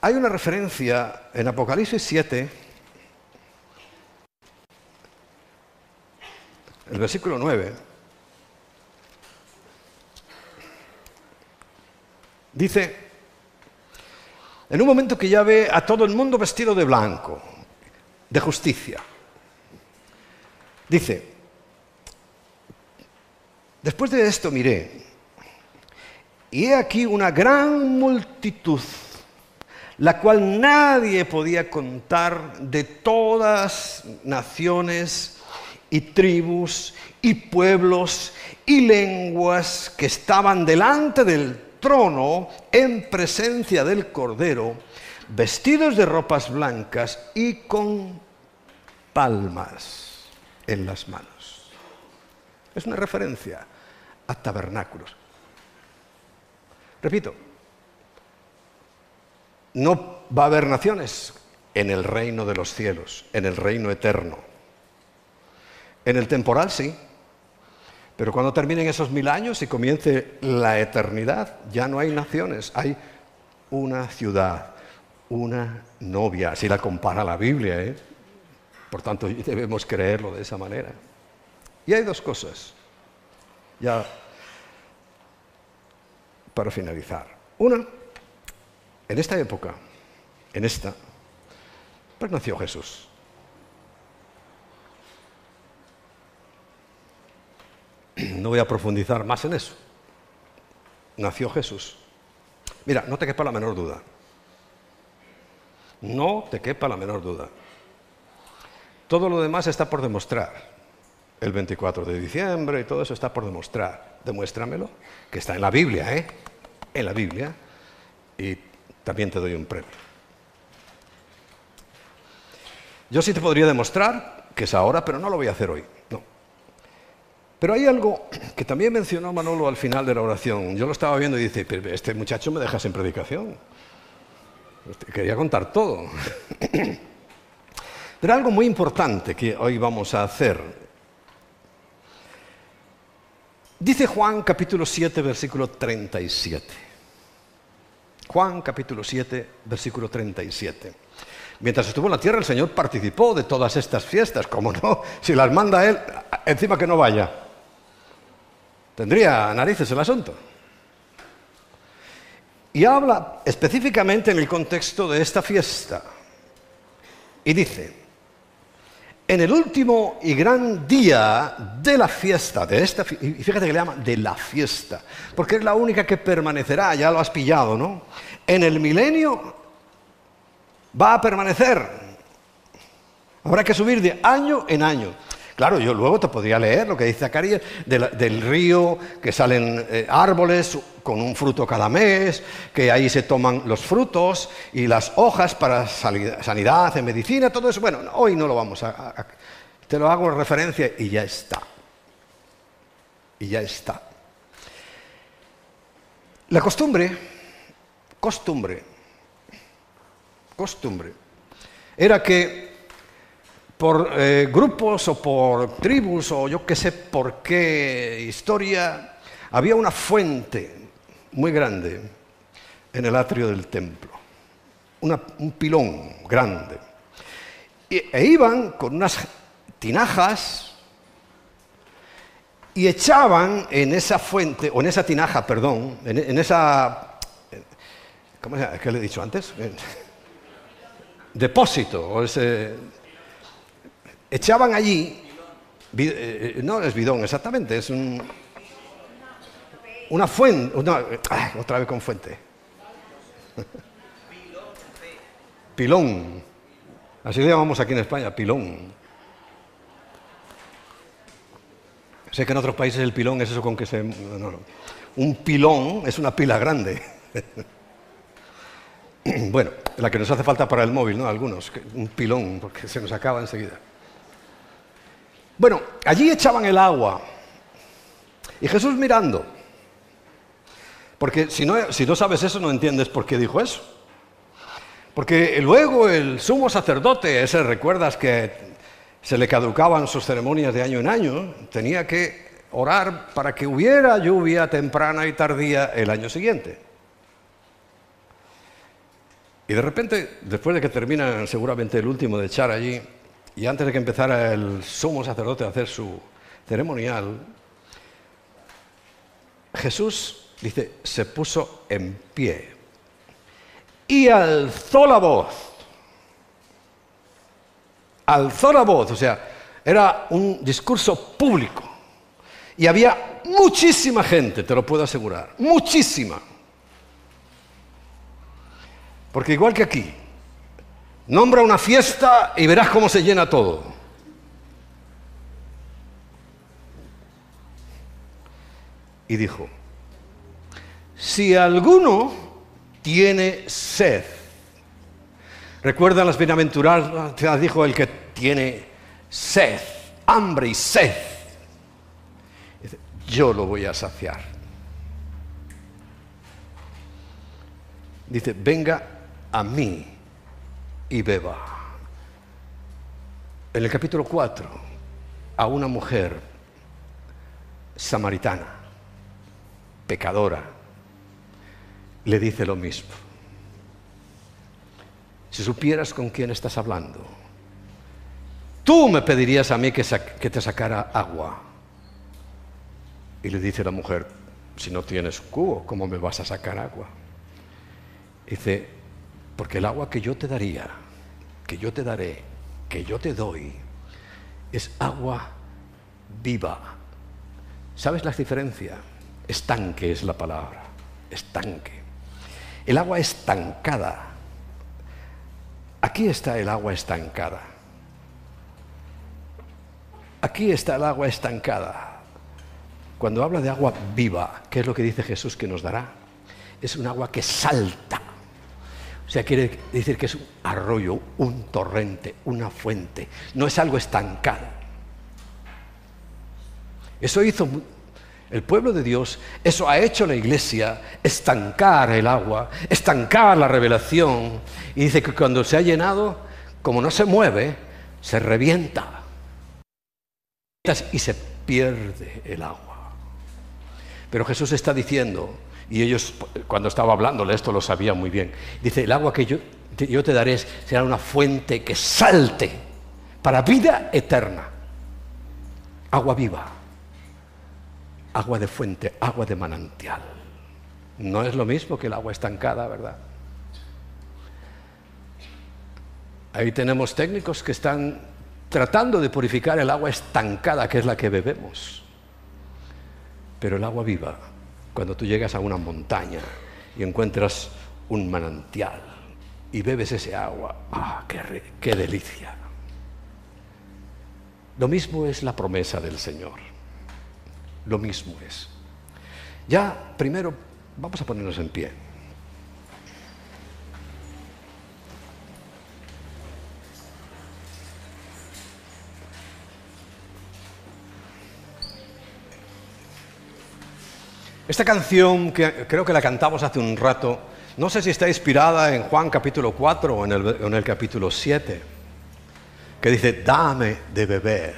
Hay una referencia en Apocalipsis 7, el versículo 9, dice, en un momento que ya ve a todo el mundo vestido de blanco, de justicia, dice, después de esto miré, y he aquí una gran multitud la cual nadie podía contar de todas naciones y tribus y pueblos y lenguas que estaban delante del trono en presencia del Cordero, vestidos de ropas blancas y con palmas en las manos. Es una referencia a tabernáculos. Repito, no va a haber naciones en el reino de los cielos, en el reino eterno. En el temporal sí, pero cuando terminen esos mil años y comience la eternidad, ya no hay naciones, hay una ciudad, una novia, así la compara la Biblia, ¿eh? por tanto debemos creerlo de esa manera. Y hay dos cosas, ya para finalizar. Una, en esta época, en esta, pues nació Jesús. No voy a profundizar más en eso. Nació Jesús. Mira, no te quepa la menor duda. No te quepa la menor duda. Todo lo demás está por demostrar. El 24 de diciembre y todo eso está por demostrar. Demuéstramelo, que está en la Biblia, ¿eh? En la Biblia. Y también te doy un premio. Yo sí te podría demostrar que es ahora, pero no lo voy a hacer hoy. No. Pero hay algo que también mencionó Manolo al final de la oración. Yo lo estaba viendo y dice, este muchacho me deja sin predicación. Quería contar todo. Pero algo muy importante que hoy vamos a hacer. Dice Juan capítulo 7, versículo 37. Juan capítulo 7, versículo 37. Mientras estuvo en la tierra, el Señor participó de todas estas fiestas. Como no, si las manda Él, encima que no vaya. Tendría narices el asunto. Y habla específicamente en el contexto de esta fiesta. Y dice, en el último y gran día de la fiesta, de esta, y fíjate que le llama de la fiesta, porque es la única que permanecerá, ya lo has pillado, ¿no? En el milenio va a permanecer. Habrá que subir de año en año. Claro, yo luego te podría leer lo que dice Zacarías del, río, que salen eh, árboles con un fruto cada mes, que ahí se toman los frutos y las hojas para sanidad, en medicina, todo eso. Bueno, hoy no lo vamos a, Te lo hago en referencia y ya está. Y ya está. La costumbre, costumbre, costumbre, era que por eh, grupos o por tribus o yo qué sé por qué historia, había una fuente muy grande en el atrio del templo, un pilón grande. e iban con unas tinajas y echaban en esa fuente, o en esa tinaja, perdón, en, esa... ¿Cómo se llama? ¿Qué le he dicho antes? Depósito, o ese echaban allí, eh, eh, no es bidón exactamente, es un, una fuente, otra vez con fuente. Pilón. Así le llamamos aquí en España, pilón. Sé que en otros países el pilón es eso con que se... Un pilón es una pila grande. bueno, la que nos hace falta para el móvil, ¿no? Algunos, un pilón, porque se nos acaba enseguida. Bueno, allí echaban el agua. Y Jesús mirando. Porque si no, si no sabes eso, no entiendes por qué dijo eso. Porque luego el sumo sacerdote, ese recuerdas que se le caducaban sus ceremonias de año en año, tenía que orar para que hubiera lluvia temprana y tardía el año siguiente. Y de repente, después de que termina seguramente el último de echar allí, y antes de que empezara el sumo sacerdote a hacer su ceremonial, Jesús, dice, se puso en pie y alzó la voz. Alzó la voz, o sea, era un discurso público. Y había muchísima gente, te lo puedo asegurar, muchísima. Porque igual que aquí, nombra una fiesta y verás cómo se llena todo. Y dijo, si alguno tiene sed, recuerda las bienaventuradas, dijo el que tiene sed, hambre y sed, yo lo voy a saciar. Dice, venga a mí y beba. En el capítulo 4, a una mujer samaritana, pecadora, le dice lo mismo. Si supieras con quién estás hablando, tú me pedirías a mí que, que te sacara agua. Y le dice la mujer, si no tienes cubo, ¿cómo me vas a sacar agua? Dice, porque el agua que yo te daría, que yo te daré, que yo te doy, es agua viva. ¿Sabes la diferencia? Estanque es la palabra, estanque. El agua estancada. Aquí está el agua estancada. Aquí está el agua estancada. Cuando habla de agua viva, ¿qué es lo que dice Jesús que nos dará? Es un agua que salta o sea, quiere decir que es un arroyo, un torrente, una fuente. No es algo estancado. Eso hizo el pueblo de Dios, eso ha hecho la iglesia, estancar el agua, estancar la revelación. Y dice que cuando se ha llenado, como no se mueve, se revienta y se pierde el agua. Pero Jesús está diciendo, y ellos, cuando estaba hablándole esto, lo sabían muy bien. Dice, el agua que yo, yo te daré será una fuente que salte para vida eterna. Agua viva, agua de fuente, agua de manantial. No es lo mismo que el agua estancada, ¿verdad? Ahí tenemos técnicos que están tratando de purificar el agua estancada, que es la que bebemos. Pero el agua viva cuando tú llegas a una montaña y encuentras un manantial y bebes ese agua, ¡ah, qué, qué delicia! Lo mismo es la promesa del Señor. Lo mismo es. Ya, primero, vamos a ponernos en pie. Esta canción, que creo que la cantamos hace un rato, no sé si está inspirada en Juan capítulo 4 o en el, en el capítulo 7, que dice, dame de beber,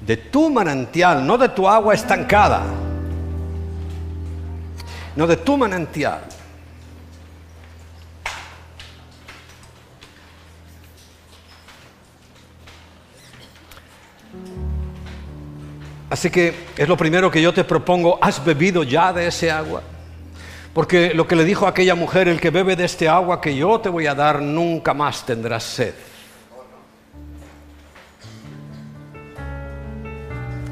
de tu manantial, no de tu agua estancada, no de tu manantial. Así que es lo primero que yo te propongo, ¿has bebido ya de ese agua? Porque lo que le dijo aquella mujer, el que bebe de este agua que yo te voy a dar, nunca más tendrás sed.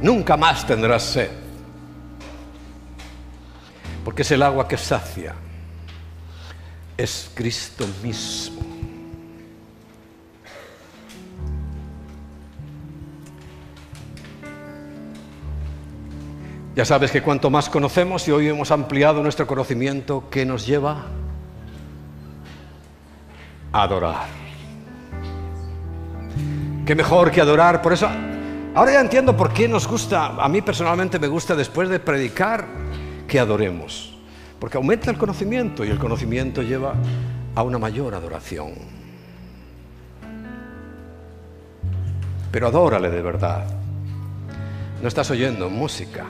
Nunca más tendrás sed. Porque es el agua que sacia. Es Cristo mismo. Ya sabes que cuanto más conocemos y hoy hemos ampliado nuestro conocimiento, ¿qué nos lleva? A adorar. ¿Qué mejor que adorar? Por eso, ahora ya entiendo por qué nos gusta, a mí personalmente me gusta después de predicar, que adoremos. Porque aumenta el conocimiento y el conocimiento lleva a una mayor adoración. Pero adórale de verdad. No estás oyendo música